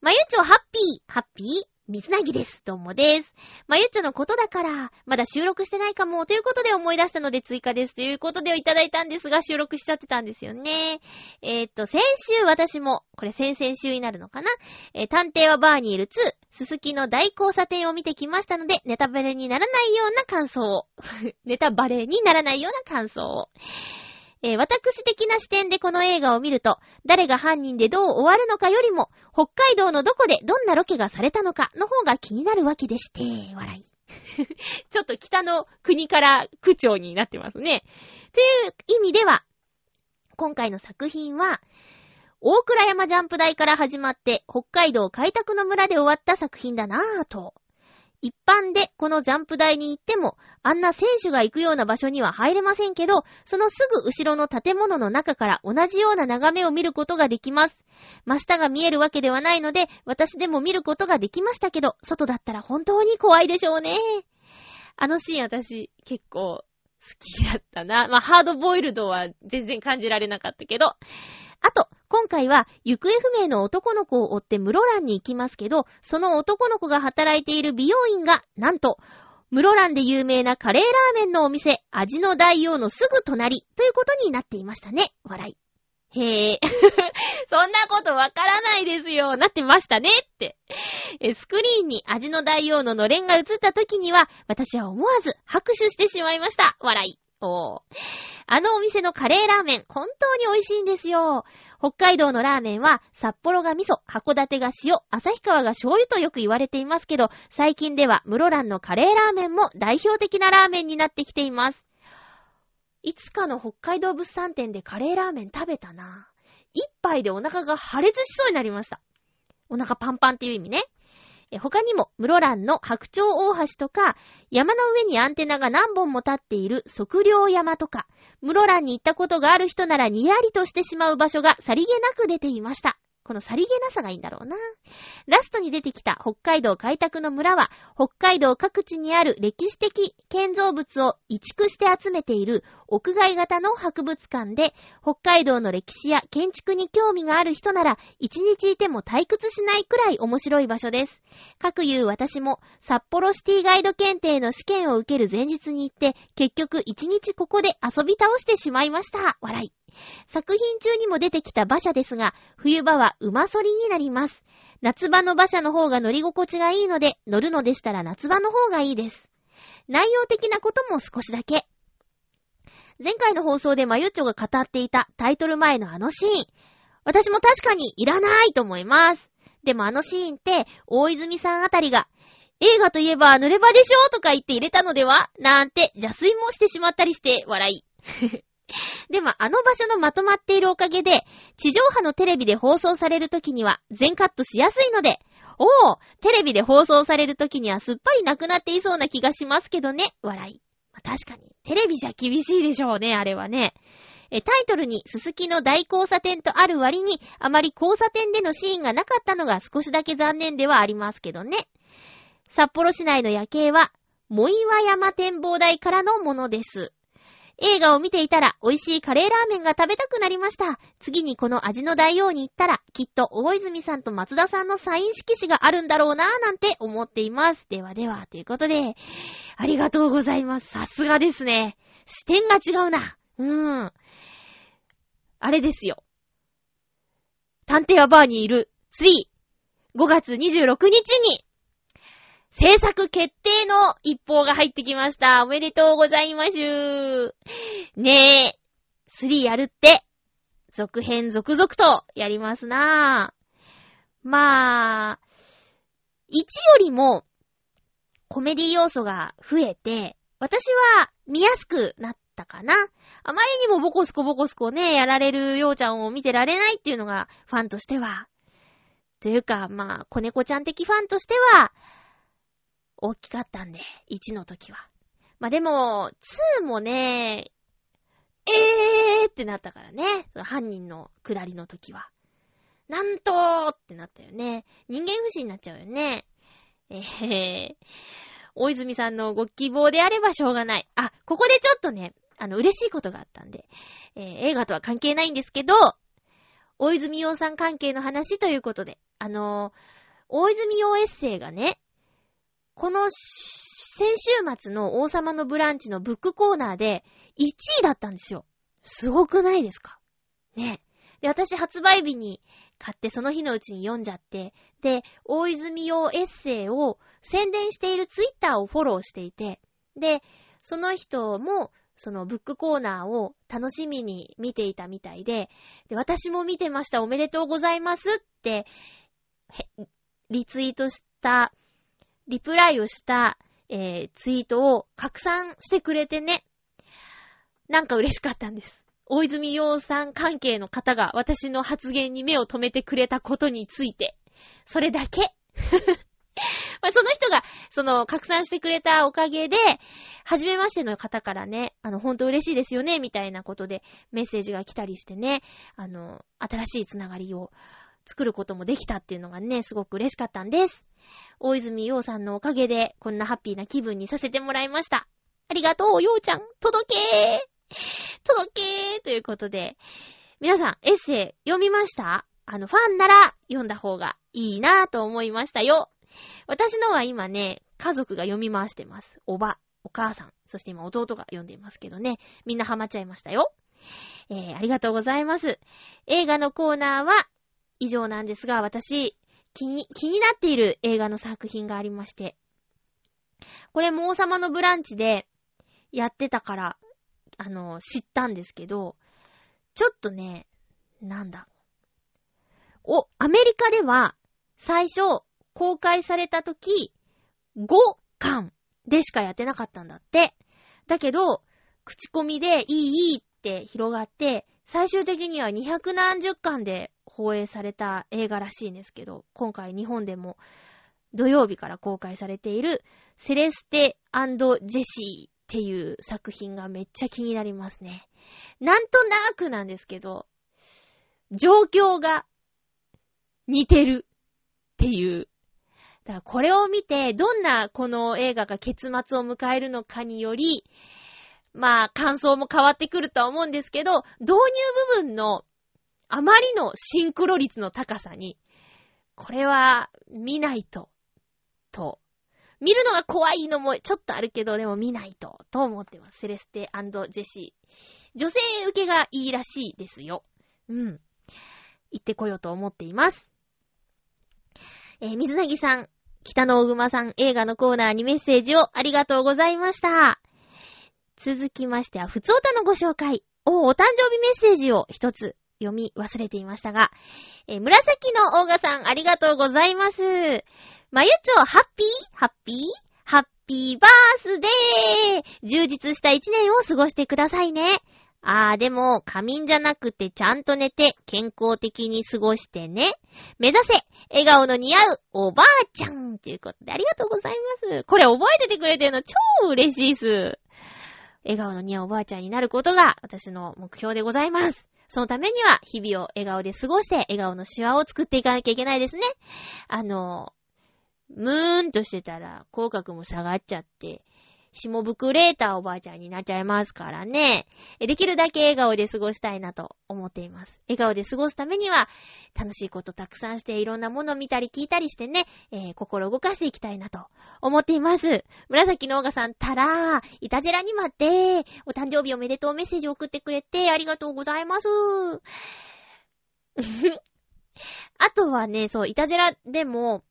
まゆちょハッピー、ハッピー？水なぎです。どうもです。まゆっちょのことだから、まだ収録してないかも、ということで思い出したので追加です。ということでいただいたんですが、収録しちゃってたんですよね。えー、っと、先週私も、これ先々週になるのかな？えー、探偵はバーにいる2、すすきの大交差点を見てきましたので、ネタバレにならないような感想を。(laughs) ネタバレにならないような感想を。えー、私的な視点でこの映画を見ると、誰が犯人でどう終わるのかよりも、北海道のどこでどんなロケがされたのかの方が気になるわけでして、笑い。(laughs) ちょっと北の国から区長になってますね。という意味では、今回の作品は、大倉山ジャンプ台から始まって、北海道開拓の村で終わった作品だなぁと。一般でこのジャンプ台に行っても、あんな選手が行くような場所には入れませんけど、そのすぐ後ろの建物の中から同じような眺めを見ることができます。真下が見えるわけではないので、私でも見ることができましたけど、外だったら本当に怖いでしょうね。あのシーン私結構好きやったな。まあ、ハードボイルドは全然感じられなかったけど。あと、今回は行方不明の男の子を追って室蘭に行きますけど、その男の子が働いている美容院が、なんと、室蘭で有名なカレーラーメンのお店、味の大王のすぐ隣ということになっていましたね。笑い。へえ。(laughs) そんなことわからないですよ。なってましたねって。スクリーンに味の大王ののれんが映った時には、私は思わず拍手してしまいました。笑い。おー。あのお店のカレーラーメン、本当に美味しいんですよ。北海道のラーメンは、札幌が味噌、函館が塩、旭川が醤油とよく言われていますけど、最近では室蘭のカレーラーメンも代表的なラーメンになってきています。いつかの北海道物産展でカレーラーメン食べたな。一杯でお腹が破裂しそうになりました。お腹パンパンっていう意味ね。他にも、室蘭の白鳥大橋とか、山の上にアンテナが何本も立っている測量山とか、室蘭に行ったことがある人ならニヤリとしてしまう場所がさりげなく出ていました。このさりげなさがいいんだろうな。ラストに出てきた北海道開拓の村は、北海道各地にある歴史的建造物を移築して集めている屋外型の博物館で、北海道の歴史や建築に興味がある人なら、一日いても退屈しないくらい面白い場所です。各言う私も、札幌シティガイド検定の試験を受ける前日に行って、結局一日ここで遊び倒してしまいました。笑い。作品中にも出てきた馬車ですが、冬場は馬反りになります。夏場の馬車の方が乗り心地がいいので、乗るのでしたら夏場の方がいいです。内容的なことも少しだけ。前回の放送でマユッチョが語っていたタイトル前のあのシーン。私も確かにいらないと思います。でもあのシーンって、大泉さんあたりが、映画といえば濡れ場でしょとか言って入れたのでは？なんて邪推もしてしまったりして笑い。(laughs) でもあの場所のまとまっているおかげで、地上波のテレビで放送される時には全カットしやすいので、おおテレビで放送される時にはすっぱりなくなっていそうな気がしますけどね。笑い。確かに、テレビじゃ厳しいでしょうね、あれはね。え、タイトルに、すすきの大交差点とある割に、あまり交差点でのシーンがなかったのが少しだけ残念ではありますけどね。札幌市内の夜景は、藻岩山展望台からのものです。映画を見ていたら美味しいカレーラーメンが食べたくなりました。次にこの味の大王に行ったら、きっと大泉さんと松田さんのサイン色紙があるんだろうなぁなんて思っています。ではでは、ということで、ありがとうございます。さすがですね。視点が違うな。うーん。あれですよ。探偵はバーにいる3、5月26日に制作決定の一報が入ってきました。おめでとうございます。ねえ、3やるって、続編続々とやりますなぁ。まあ、1よりもコメディ要素が増えて、私は見やすくなったかな。あまりにもボコスコボコスコね、やられるようちゃんを見てられないっていうのがファンとしては。というか、まあ、子猫ちゃん的ファンとしては、大きかったんで、1の時は。まあ、でも、2もね、えーってなったからね。犯人の下りの時は。なんとーってなったよね。人間不信になっちゃうよね。えー、大泉さんのご希望であればしょうがない。あ、ここでちょっとね、あの、嬉しいことがあったんで、えー、映画とは関係ないんですけど、大泉洋さん関係の話ということで、あのー、大泉洋エッセイがね、この先週末の王様のブランチのブックコーナーで1位だったんですよ。すごくないですか？ね。で、私発売日に買ってその日のうちに読んじゃって、で、大泉洋エッセイを宣伝しているツイッターをフォローしていて、で、その人もそのブックコーナーを楽しみに見ていたみたいで、で私も見てましたおめでとうございますって、リツイートしたリプライをした、えー、ツイートを拡散してくれてね。なんか嬉しかったんです。大泉洋さん関係の方が私の発言に目を止めてくれたことについて。それだけ。(laughs) まあ、その人が、その、拡散してくれたおかげで、初めましての方からね、あの、ほんと嬉しいですよね、みたいなことでメッセージが来たりしてね、あの、新しいつながりを作ることもできたっていうのがね、すごく嬉しかったんです。大泉洋さんのおかげで、こんなハッピーな気分にさせてもらいました。ありがとう、洋ちゃん。届けー (laughs) 届けーということで、皆さん、エッセイ読みました？あの、ファンなら読んだ方がいいなぁと思いましたよ。私のは今ね、家族が読み回してます。おば、お母さん、そして今弟が読んでいますけどね、みんなハマっちゃいましたよ。えー、ありがとうございます。映画のコーナーは以上なんですが、私、気に、気になっている映画の作品がありまして。これも王様のブランチでやってたから、あの、知ったんですけど、ちょっとね、なんだ。お、アメリカでは、最初、公開された時、5巻でしかやってなかったんだって。だけど、口コミでいいいいって広がって、最終的には200何十巻で放映された映画らしいんですけど、今回日本でも土曜日から公開されているセレステジェシーっていう作品がめっちゃ気になりますね。なんとなくなんですけど、状況が似てるっていう。だからこれを見て、どんなこの映画が結末を迎えるのかにより、まあ感想も変わってくるとは思うんですけど、導入部分のあまりのシンクロ率の高さに、これは見ないと、と。見るのが怖いのもちょっとあるけど、でも見ないと、と思ってます。セレステジェシー。女性受けがいいらしいですよ。うん。行ってこようと思っています。えー、水なぎさん、北の大熊さん、映画のコーナーにメッセージをありがとうございました。続きましては、ふつおたのご紹介。お、お誕生日メッセージを一つ読み忘れていましたが、えー、紫のオーガさんありがとうございます。まゆちょ、ハッピー？ハッピー？ハッピーバースデー充実した一年を過ごしてくださいね。あー、でも、仮眠じゃなくてちゃんと寝て健康的に過ごしてね。目指せ笑顔の似合うおばあちゃんということでありがとうございます。これ覚えててくれてるの超嬉しいっす。笑顔の似合うおばあちゃんになることが私の目標でございます。そのためには日々を笑顔で過ごして笑顔のシワを作っていかなきゃいけないですね。あの、ムーンとしてたら口角も下がっちゃって、下ぶくれたおばあちゃんになっちゃいますからね。できるだけ笑顔で過ごしたいなと思っています。笑顔で過ごすためには、楽しいことたくさんしていろんなものを見たり聞いたりしてね、えー、心動かしていきたいなと思っています。紫のオガさんたらー、いたじらに待って、お誕生日おめでとうメッセージ送ってくれてありがとうございます。(laughs) あとはね、そう、いたじらでも、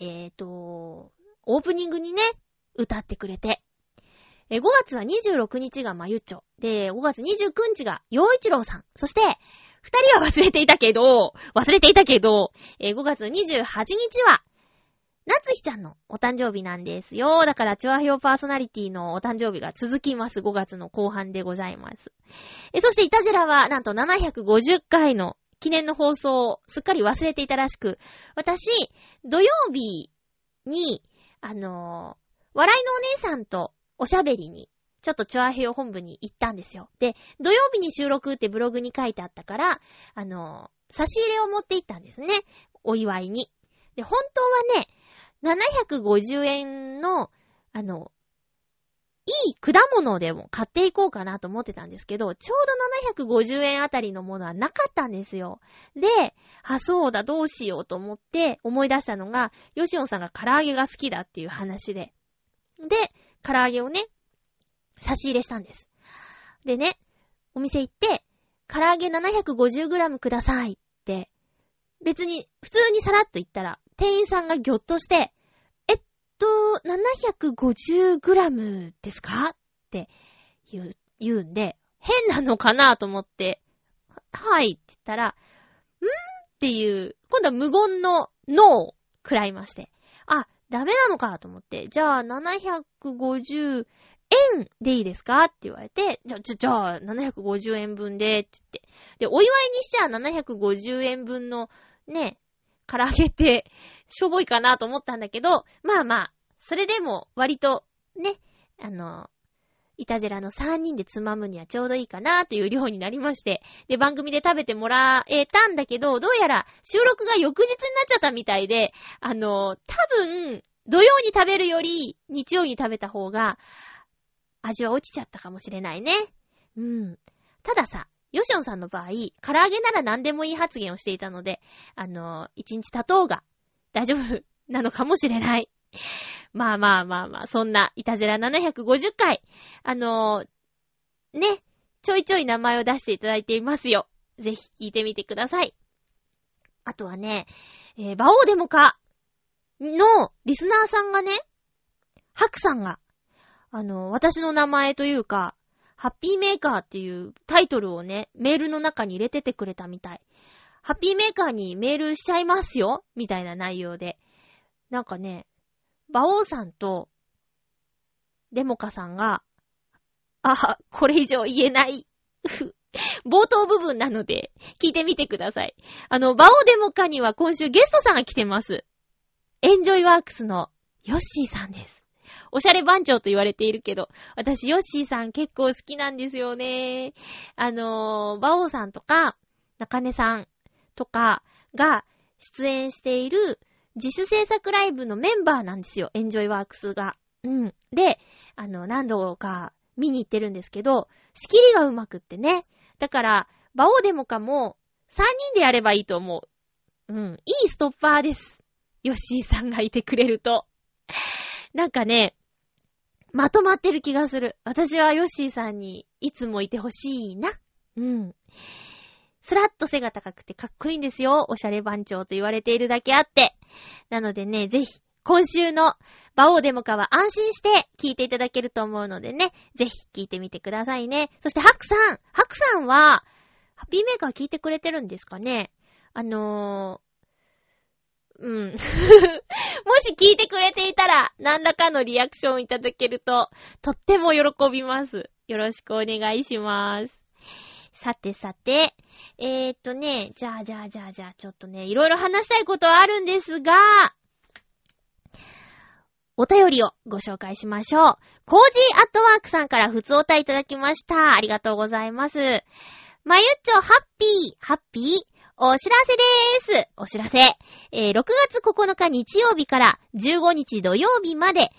えっ、ー、と、オープニングにね、歌ってくれて。え、5月は26日がまゆっちょ。で、5月29日が陽一郎さん。そして、二人は忘れていたけど、忘れていたけど、え5月28日は、夏日ちゃんのお誕生日なんですよ。だから、チョアヒョパーソナリティのお誕生日が続きます。5月の後半でございます。え、そして、イタジェラは、なんと750回の記念の放送をすっかり忘れていたらしく、私、土曜日に、あのー、笑いのお姉さんとおしゃべりに、ちょっとチョアヘヨ本部に行ったんですよ。で、土曜日に収録ってブログに書いてあったから、あのー、差し入れを持って行ったんですね。お祝いに。で、本当はね、750円の、あの、いい果物でも買っていこうかなと思ってたんですけど、ちょうど750円あたりのものはなかったんですよ。で、あ、そうだ、どうしようと思って思い出したのが、ヨシオンさんが唐揚げが好きだっていう話で。で、唐揚げをね、差し入れしたんです。でね、お店行って、唐揚げ 750g くださいって、別に普通にさらっと言ったら、店員さんがぎょっとして、と、750g ですか？って言う、言うんで、変なのかなと思って、はいって言ったら、んっていう、今度は無言の脳を食らいまして。あ、ダメなのかと思って、じゃあ750円でいいですか？って言われて、じゃ、じゃ、じゃあ750円分で、って言って。で、お祝いにしちゃ750円分のね、唐揚げって、しょぼいかなと思ったんだけど、まあまあ、それでも割と、ね、あの、いたじらの3人でつまむにはちょうどいいかなという量になりまして、で、番組で食べてもらえたんだけど、どうやら収録が翌日になっちゃったみたいで、あの、多分、土曜に食べるより日曜に食べた方が、味は落ちちゃったかもしれないね。うん。たださ、ヨシオンさんの場合、唐揚げなら何でもいい発言をしていたので、あの、一日経とうが大丈夫なのかもしれない。(laughs) まあまあまあまあ、そんな、いたじら750回、あの、ね、ちょいちょい名前を出していただいていますよ。ぜひ聞いてみてください。あとはね、えー、バオーデモカのリスナーさんがね、ハクさんが、あの、私の名前というか、ハッピーメーカーっていうタイトルをね、メールの中に入れててくれたみたい。ハッピーメーカーにメールしちゃいますよみたいな内容で。なんかね、バオさんと、デモカさんが、あ、これ以上言えない。(laughs) 冒頭部分なので、聞いてみてください。あの、バオデモカには今週ゲストさんが来てます。エンジョイワークスのヨッシーさんです。おしゃれ番長と言われているけど、私、ヨッシーさん結構好きなんですよね。あのー、バオさんとか、中根さんとかが出演している自主制作ライブのメンバーなんですよ。エンジョイワークスが。うん。で、あの、何度か見に行ってるんですけど、仕切りがうまくってね。だから、バオデモかも3人でやればいいと思う。うん。いいストッパーです。ヨッシーさんがいてくれると。なんかね、まとまってる気がする。私はヨッシーさんにいつもいてほしいな。うん。スラッと背が高くてかっこいいんですよ。おしゃれ番長と言われているだけあって。なのでね、ぜひ、今週のバオデモカは安心して聞いていただけると思うのでね、ぜひ聞いてみてくださいね。そしてハクさんハクさんは、ハッピーメーカー聞いてくれてるんですかねあのうん。(laughs) もし聞いてくれていたら、何らかのリアクションいただけると、とっても喜びます。よろしくお願いします。さてさて、えー、っとね、じゃあじゃあじゃあじゃあ、ちょっとね、いろいろ話したいことはあるんですが、お便りをご紹介しましょう。コージーアットワークさんからふつおたいただきました。ありがとうございます。まゆっちょ、ハッピー、ハッピー、お知らせでーす。お知らせ。えー、6月9日日曜日から15日土曜日まで、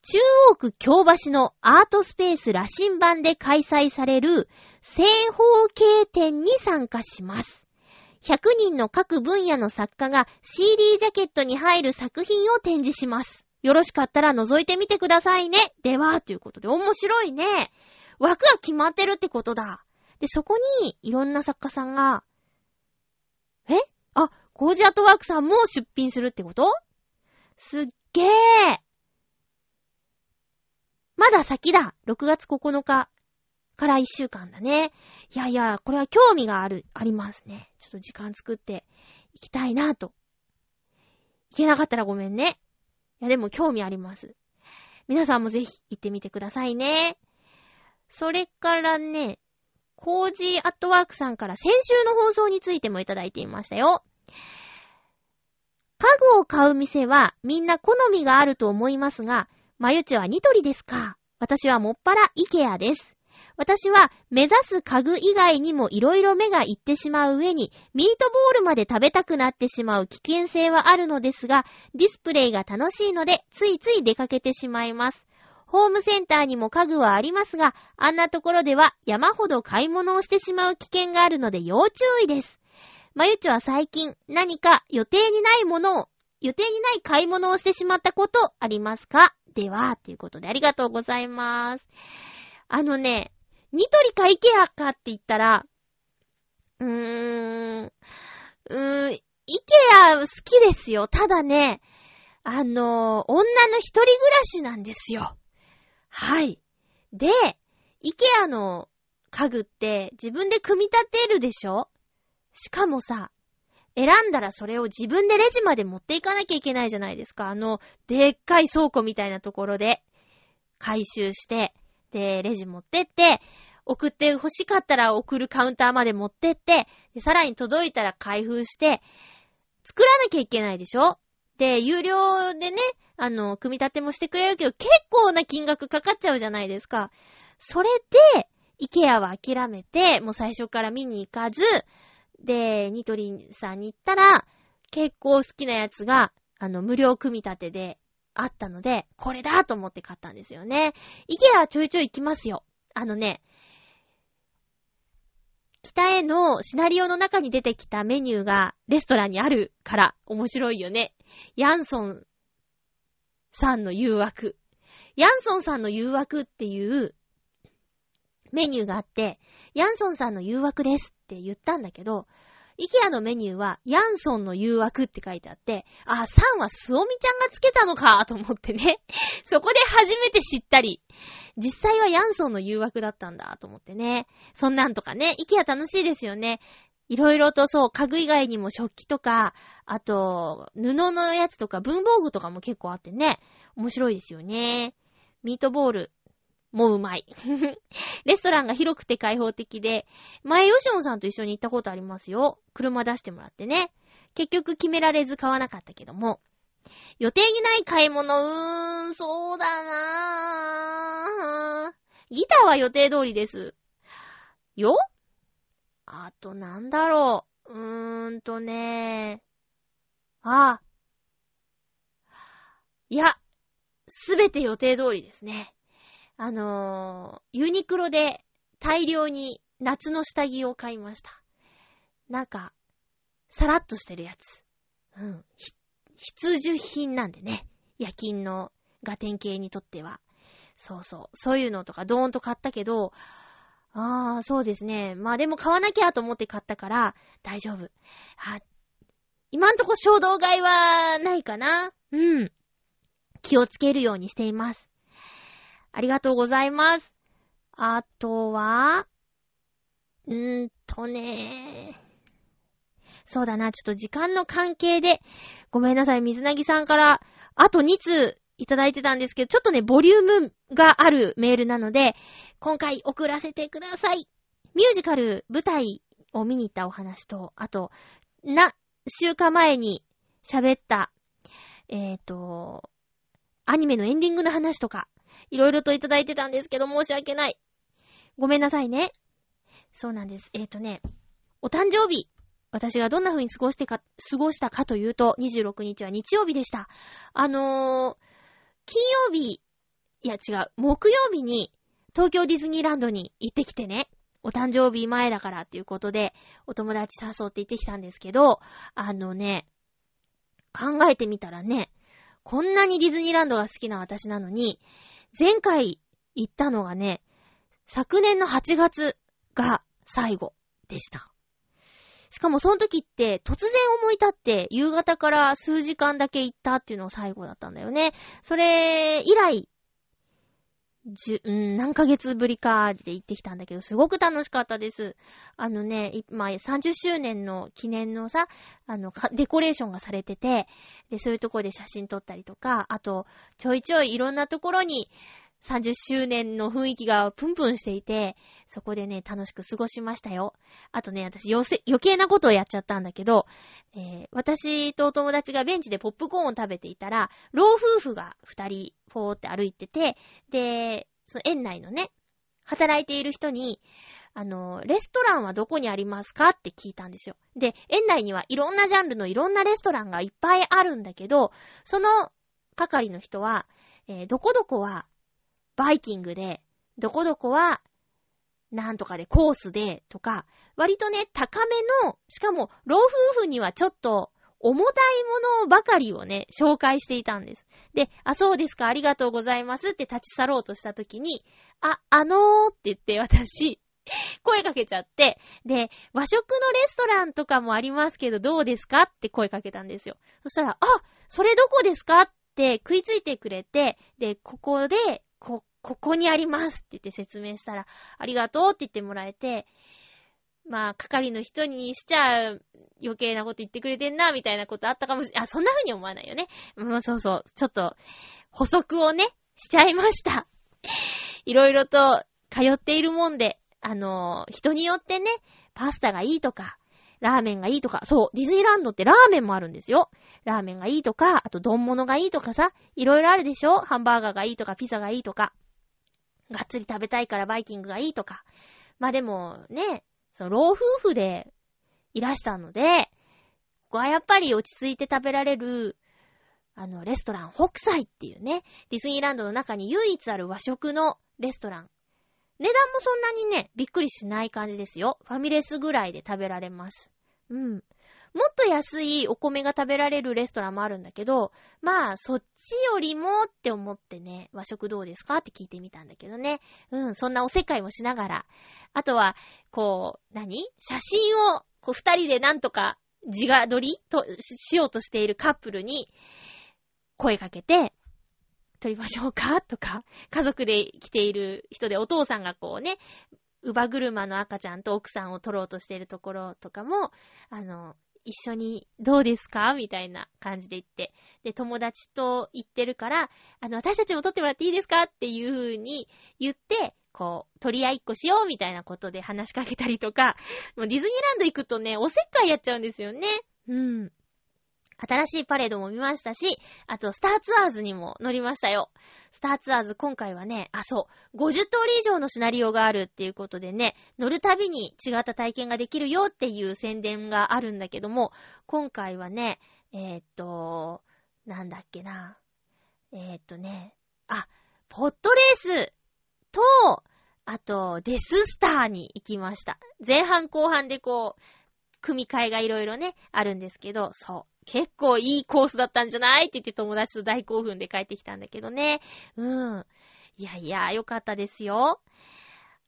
中央区京橋のアートスペース羅針盤で開催される正方形展に参加します。100人の各分野の作家が CD ジャケットに入る作品を展示します。よろしかったら覗いてみてくださいね。では、ということで面白いね。枠が決まってるってことだ。で、そこにいろんな作家さんが、え？あ、コージアートワークさんも出品するってこと？すっげー。まだ先だ。6月9日から1週間だね。いやいや、これは興味がある、ありますね。ちょっと時間作っていきたいなと。いけなかったらごめんね。いや、でも興味あります。皆さんもぜひ行ってみてくださいね。それからね、コージーアットワークさんから先週の放送についてもいただいていましたよ。家具を買う店はみんな好みがあると思いますが、まゆちはニトリですか？私はもっぱらイケアです。私は目指す家具以外にも色々目がいってしまう上に、ミートボールまで食べたくなってしまう危険性はあるのですが、ディスプレイが楽しいので、ついつい出かけてしまいます。ホームセンターにも家具はありますが、あんなところでは山ほど買い物をしてしまう危険があるので要注意です。まゆちは最近何か予定にないものを、予定にない買い物をしてしまったことありますか？では、ということでありがとうございます。あのね、ニトリかイケアかって言ったら、うーん、うーん、イケア好きですよ。ただね、あの、女の一人暮らしなんですよ。はい。で、イケアの家具って自分で組み立てるでしょ？しかもさ、選んだらそれを自分でレジまで持っていかなきゃいけないじゃないですか。あの、でっかい倉庫みたいなところで回収して、で、レジ持ってって、送って欲しかったら送るカウンターまで持ってって、でさらに届いたら開封して、作らなきゃいけないでしょ？で、有料でね、あの、組み立てもしてくれるけど、結構な金額かかっちゃうじゃないですか。それで、イケアは諦めて、もう最初から見に行かず、で、ニトリさんに行ったら、結構好きなやつが、あの、無料組み立てであったので、これだと思って買ったんですよね。イケアはちょいちょい行きますよ。あのね、北へのシナリオの中に出てきたメニューがレストランにあるから面白いよね。ヤンソンさんの誘惑。ヤンソンさんの誘惑っていうメニューがあって、ヤンソンさんの誘惑ですって言ったんだけど、イケアのメニューは、ヤンソンの誘惑って書いてあって、あ、サンはスオミちゃんがつけたのかと思ってね。(laughs) そこで初めて知ったり。実際はヤンソンの誘惑だったんだと思ってね。そんなんとかね、イケア楽しいですよね。いろいろとそう、家具以外にも食器とか、あと、布のやつとか文房具とかも結構あってね、面白いですよね。ミートボール、もうまい。(laughs) レストランが広くて開放的で、前ヨシオンさんと一緒に行ったことありますよ。車出してもらってね。結局決められず買わなかったけども。予定にない買い物、うーん、そうだなぁ。ギターは予定通りです。よ？あとなんだろう。うーんとねああ。いや、すべて予定通りですね。あのー、ユニクロで大量に夏の下着を買いました。なんか、さらっとしてるやつ。うん。必需品なんでね。夜勤のガテン系にとっては。そうそう。そういうのとかドーンと買ったけど、ああ、そうですね。まあでも買わなきゃと思って買ったから、大丈夫。あ、今んとこ衝動買いはないかな。うん。気をつけるようにしています。ありがとうございます。あとは、んーとねそうだな、ちょっと時間の関係で、ごめんなさい、水なぎさんから、あと2通いただいてたんですけど、ちょっとね、ボリュームがあるメールなので、今回送らせてください。ミュージカル、舞台を見に行ったお話と、あと、な、週間前に喋った、えっ、ー、と、アニメのエンディングの話とか、いろいろといただいてたんですけど、申し訳ない。ごめんなさいね。そうなんです。えっ、ー、とね、お誕生日、私がどんな風に過ごしてか、過ごしたかというと、26日は日曜日でした。あのー、金曜日、いや違う、木曜日に東京ディズニーランドに行ってきてね、お誕生日前だからっていうことで、お友達誘って行ってきたんですけど、あのね、考えてみたらね、こんなにディズニーランドが好きな私なのに、前回行ったのがね、昨年の8月が最後でした。しかもその時って突然思い立って夕方から数時間だけ行ったっていうのが最後だったんだよね。それ以来、じゅ、うん、何ヶ月ぶりかで行ってきたんだけど、すごく楽しかったです。あのね、まあ、30周年の記念のさ、あの、デコレーションがされてて、で、そういうところで写真撮ったりとか、あと、ちょいちょいいろんなところに、30周年の雰囲気がプンプンしていて、そこでね、楽しく過ごしましたよ。あとね、私余計なことをやっちゃったんだけど、えー、私とお友達がベンチでポップコーンを食べていたら、老夫婦が二人、フォーって歩いてて、で、その園内のね、働いている人に、あの、レストランはどこにありますかって聞いたんですよ。で、園内にはいろんなジャンルのいろんなレストランがいっぱいあるんだけど、その係の人は、えー、どこどこはバイキングで、どこどこは、なんとかでコースで、とか、割とね、高めの、しかも、老夫婦にはちょっと、重たいものばかりをね、紹介していたんです。で、あ、そうですか、ありがとうございますって立ち去ろうとした時に、あ、あのーって言って私、声かけちゃって、で、和食のレストランとかもありますけどどうですかって声かけたんですよ。そしたら、あ、それどこですかって食いついてくれて、で、ここでこ、ここにありますって言って説明したら、ありがとうって言ってもらえて、まあ、係の人にしちゃ余計なこと言ってくれてんな、みたいなことあったかもし、あ、そんな風に思わないよね。まあ、そうそう。ちょっと、補足をね、しちゃいました。(laughs) いろいろと通っているもんで、あの人によってね、パスタがいいとか、ラーメンがいいとか、そう、ディズニーランドってラーメンもあるんですよ。ラーメンがいいとか、あと丼物がいいとかさ、いろいろあるでしょ？ハンバーガーがいいとか、ピザがいいとか。がっつり食べたいからバイキングがいいとか。まあでも、ね、その老夫婦でいらしたので、ここはやっぱり落ち着いて食べられる、あの、レストラン北斎っていうね、ディズニーランドの中に唯一ある和食のレストラン値段もそんなにね、びっくりしない感じですよ。ファミレスぐらいで食べられます。うん。もっと安いお米が食べられるレストランもあるんだけど、まあ、そっちよりもって思ってね、和食どうですかって聞いてみたんだけどね。うん、そんなおせっかいもしながら。あとは、こう、何？写真を、こう、二人でなんとか自画撮りと、しようとしているカップルに、声かけて、撮りましょうか？とか、家族で来ている人でお父さんがこうね、乳母車の赤ちゃんと奥さんを撮ろうとしているところとかも、あの、一緒にどうですか？みたいな感じで言って。で、友達と行ってるから、あの、私たちも撮ってもらっていいですか？っていう風に言って、こう、取り合いっこしようみたいなことで話しかけたりとか、もうディズニーランド行くとね、おせっかいやっちゃうんですよね。うん。新しいパレードも見ましたし、あと、スターツアーズにも乗りましたよ。スターツアーズ今回はね、あ、そう、50通り以上のシナリオがあるっていうことでね、乗るたびに違った体験ができるよっていう宣伝があるんだけども、今回はね、えー、っと、なんだっけな。えー、っとね、あ、ポットレースと、あと、デススターに行きました。前半後半でこう、組み替えがいろいろね、あるんですけど、そう。結構いいコースだったんじゃない？って言って友達と大興奮で帰ってきたんだけどね。うん。いやいや、よかったですよ。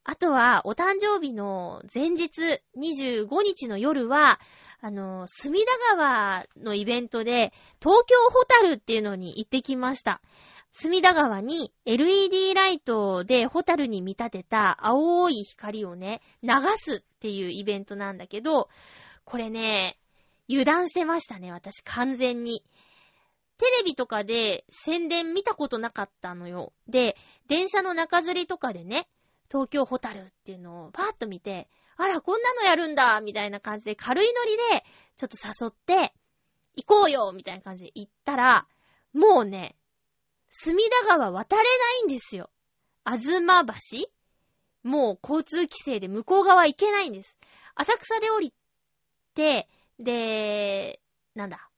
あとは、お誕生日の前日、25日の夜は、あの、隅田川のイベントで、東京ホタルっていうのに行ってきました。隅田川に LED ライトでホタルに見立てた青い光をね、流すっていうイベントなんだけど、これね、油断してましたね、私完全に。テレビとかで宣伝見たことなかったのよ。で、電車の中吊りとかでね、東京ホタルっていうのをパーッと見て、あら、こんなのやるんだみたいな感じで軽いノリで、ちょっと誘って、行こうよみたいな感じで行ったら、もうね、隅田川渡れないんですよ。あずま橋もう交通規制で向こう側行けないんです。浅草で降りて、で、なんだ。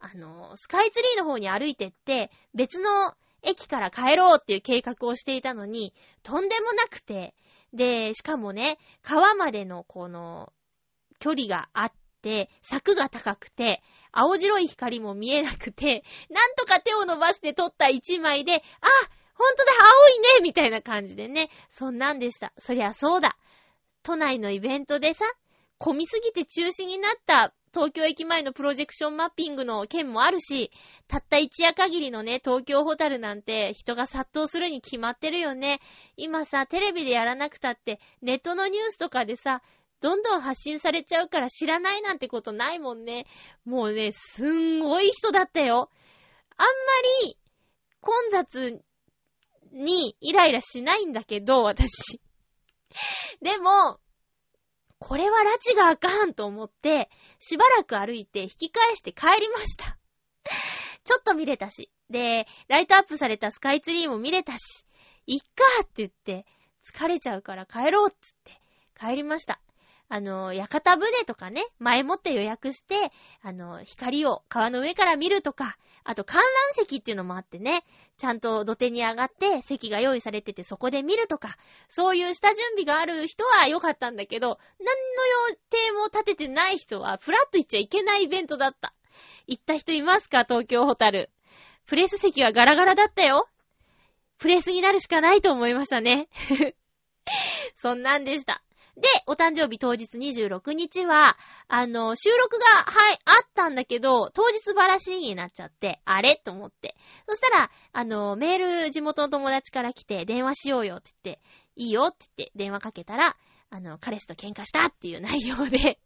あの、スカイツリーの方に歩いてって、別の駅から帰ろうっていう計画をしていたのに、とんでもなくて、で、しかもね、川までのこの、距離があって、柵が高くて、青白い光も見えなくて、なんとか手を伸ばして撮った一枚で、あ、ほんとだ、青いねみたいな感じでね。そんなんでした。そりゃそうだ。都内のイベントでさ、混みすぎて中止になった東京駅前のプロジェクションマッピングの件もあるし、たった一夜限りのね、東京ホタルなんて人が殺到するに決まってるよね。今さ、テレビでやらなくたって、ネットのニュースとかでさ、どんどん発信されちゃうから知らないなんてことないもんね。もうね、すんごい人だったよ。あんまり混雑にイライラしないんだけど、私。でも、これは拉致があかんと思って、しばらく歩いて引き返して帰りました。(laughs) ちょっと見れたし。で、ライトアップされたスカイツリーも見れたし、いっかって言って、疲れちゃうから帰ろうっつって帰りました。あの、屋形船とかね、前もって予約して、あの、光を川の上から見るとか、あと観覧席っていうのもあってね、ちゃんと土手に上がって席が用意されててそこで見るとか、そういう下準備がある人は良かったんだけど、何の予定も立ててない人は、フラッと行っちゃいけないイベントだった。行った人いますか？東京ホタル。プレス席はガラガラだったよ。プレスになるしかないと思いましたね。(laughs) そんなんでした。で、お誕生日当日26日は、あの、収録が、はい、あったんだけど、当日バラシーになっちゃって、あれ？と思って。そしたら、あの、メール地元の友達から来て、電話しようよって言って、いいよって言って電話かけたら、あの、彼氏と喧嘩したっていう内容で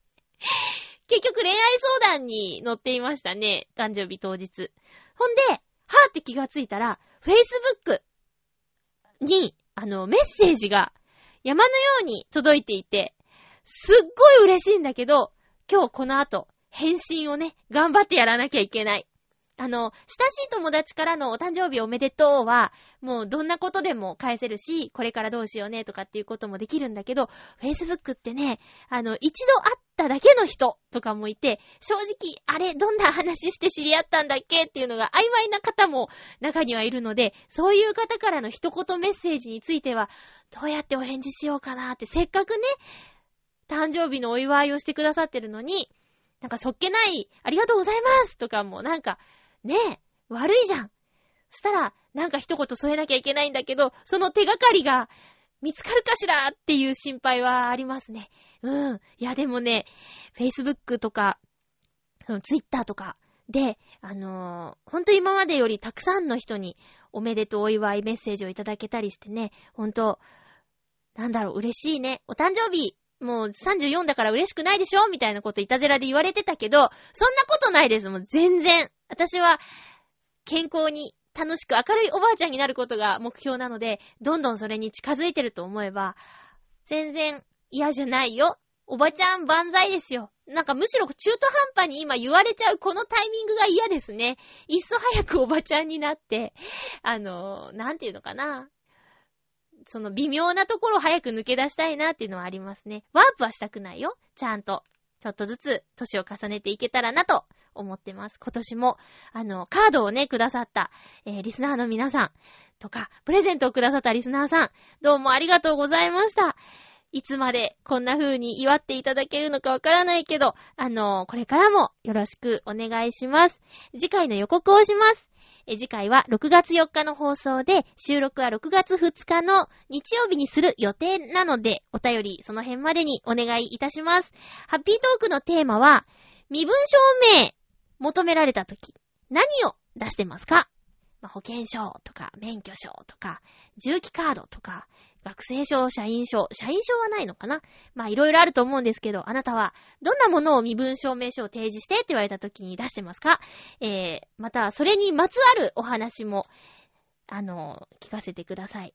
(laughs) 結局恋愛相談に乗っていましたね、誕生日当日。ほんで、はぁって気がついたら、Facebook に、あの、メッセージが山のように届いていて、すっごい嬉しいんだけど、今日この後、返信をね、頑張ってやらなきゃいけない。あの、親しい友達からのお誕生日おめでとうは、もうどんなことでも返せるし、これからどうしようねとかっていうこともできるんだけど、Facebook ってね、あの、一度会っただけの人とかもいて、正直、あれ、どんな話して知り合ったんだっけっていうのが曖昧な方も中にはいるので、そういう方からの一言メッセージについては、どうやってお返事しようかなって、せっかくね、誕生日のお祝いをしてくださってるのに、なんかそっけない、ありがとうございますとかもなんか、ねえ、悪いじゃん。そしたら、なんか一言添えなきゃいけないんだけど、その手がかりが見つかるかしらっていう心配はありますね。うん。いや、でもね、Facebook とか、Twitter とかで、あのー、ほんと今までよりたくさんの人におめでとうお祝いメッセージをいただけたりしてね、ほんと、なんだろう、嬉しいね。お誕生日、もう34だから嬉しくないでしょ？みたいなこといたずらで言われてたけど、そんなことないです。もう全然。私は、健康に楽しく明るいおばあちゃんになることが目標なので、どんどんそれに近づいてると思えば、全然嫌じゃないよ。おばちゃん万歳ですよ。なんかむしろ中途半端に今言われちゃうこのタイミングが嫌ですね。いっそ早くおばちゃんになって、あの、なんていうのかな。その微妙なところを早く抜け出したいなっていうのはありますね。ワープはしたくないよ。ちゃんと。ちょっとずつ年を重ねていけたらなと思ってます。今年も、あの、カードをね、くださった、えー、リスナーの皆さんとか、プレゼントをくださったリスナーさん、どうもありがとうございました。いつまでこんな風に祝っていただけるのかわからないけど、あの、これからもよろしくお願いします。次回の予告をします。え次回は6月4日の放送で、収録は6月2日の日曜日にする予定なので、お便りその辺までにお願いいたします。ハッピートークのテーマは、身分証明求められた時、何を出してますか？まあ、保険証とか、免許証とか、重機カードとか、学生証、社員証、社員証はないのかな？まあいろいろあると思うんですけど、あなたはどんなものを身分証明書を提示してって言われた時に出してますか？えー、またそれにまつわるお話も、あの、聞かせてください。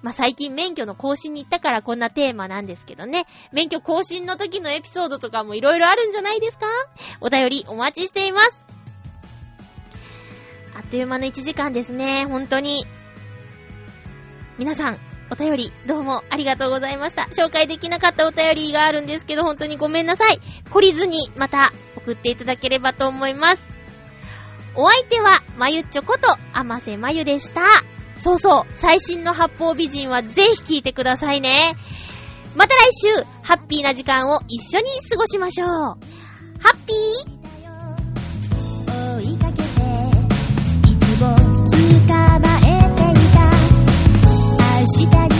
まあ、最近免許の更新に行ったからこんなテーマなんですけどね。免許更新の時のエピソードとかもいろいろあるんじゃないですか？お便りお待ちしています。あっという間の1時間ですね。本当に。皆さん、お便り、どうもありがとうございました。紹介できなかったお便りがあるんですけど、本当にごめんなさい。懲りずに、また、送っていただければと思います。お相手は、まゆっちょこと、あませまゆでした。そうそう、最新の八方美人はぜひ聞いてくださいね。また来週、ハッピーな時間を一緒に過ごしましょう。ハッピーしたり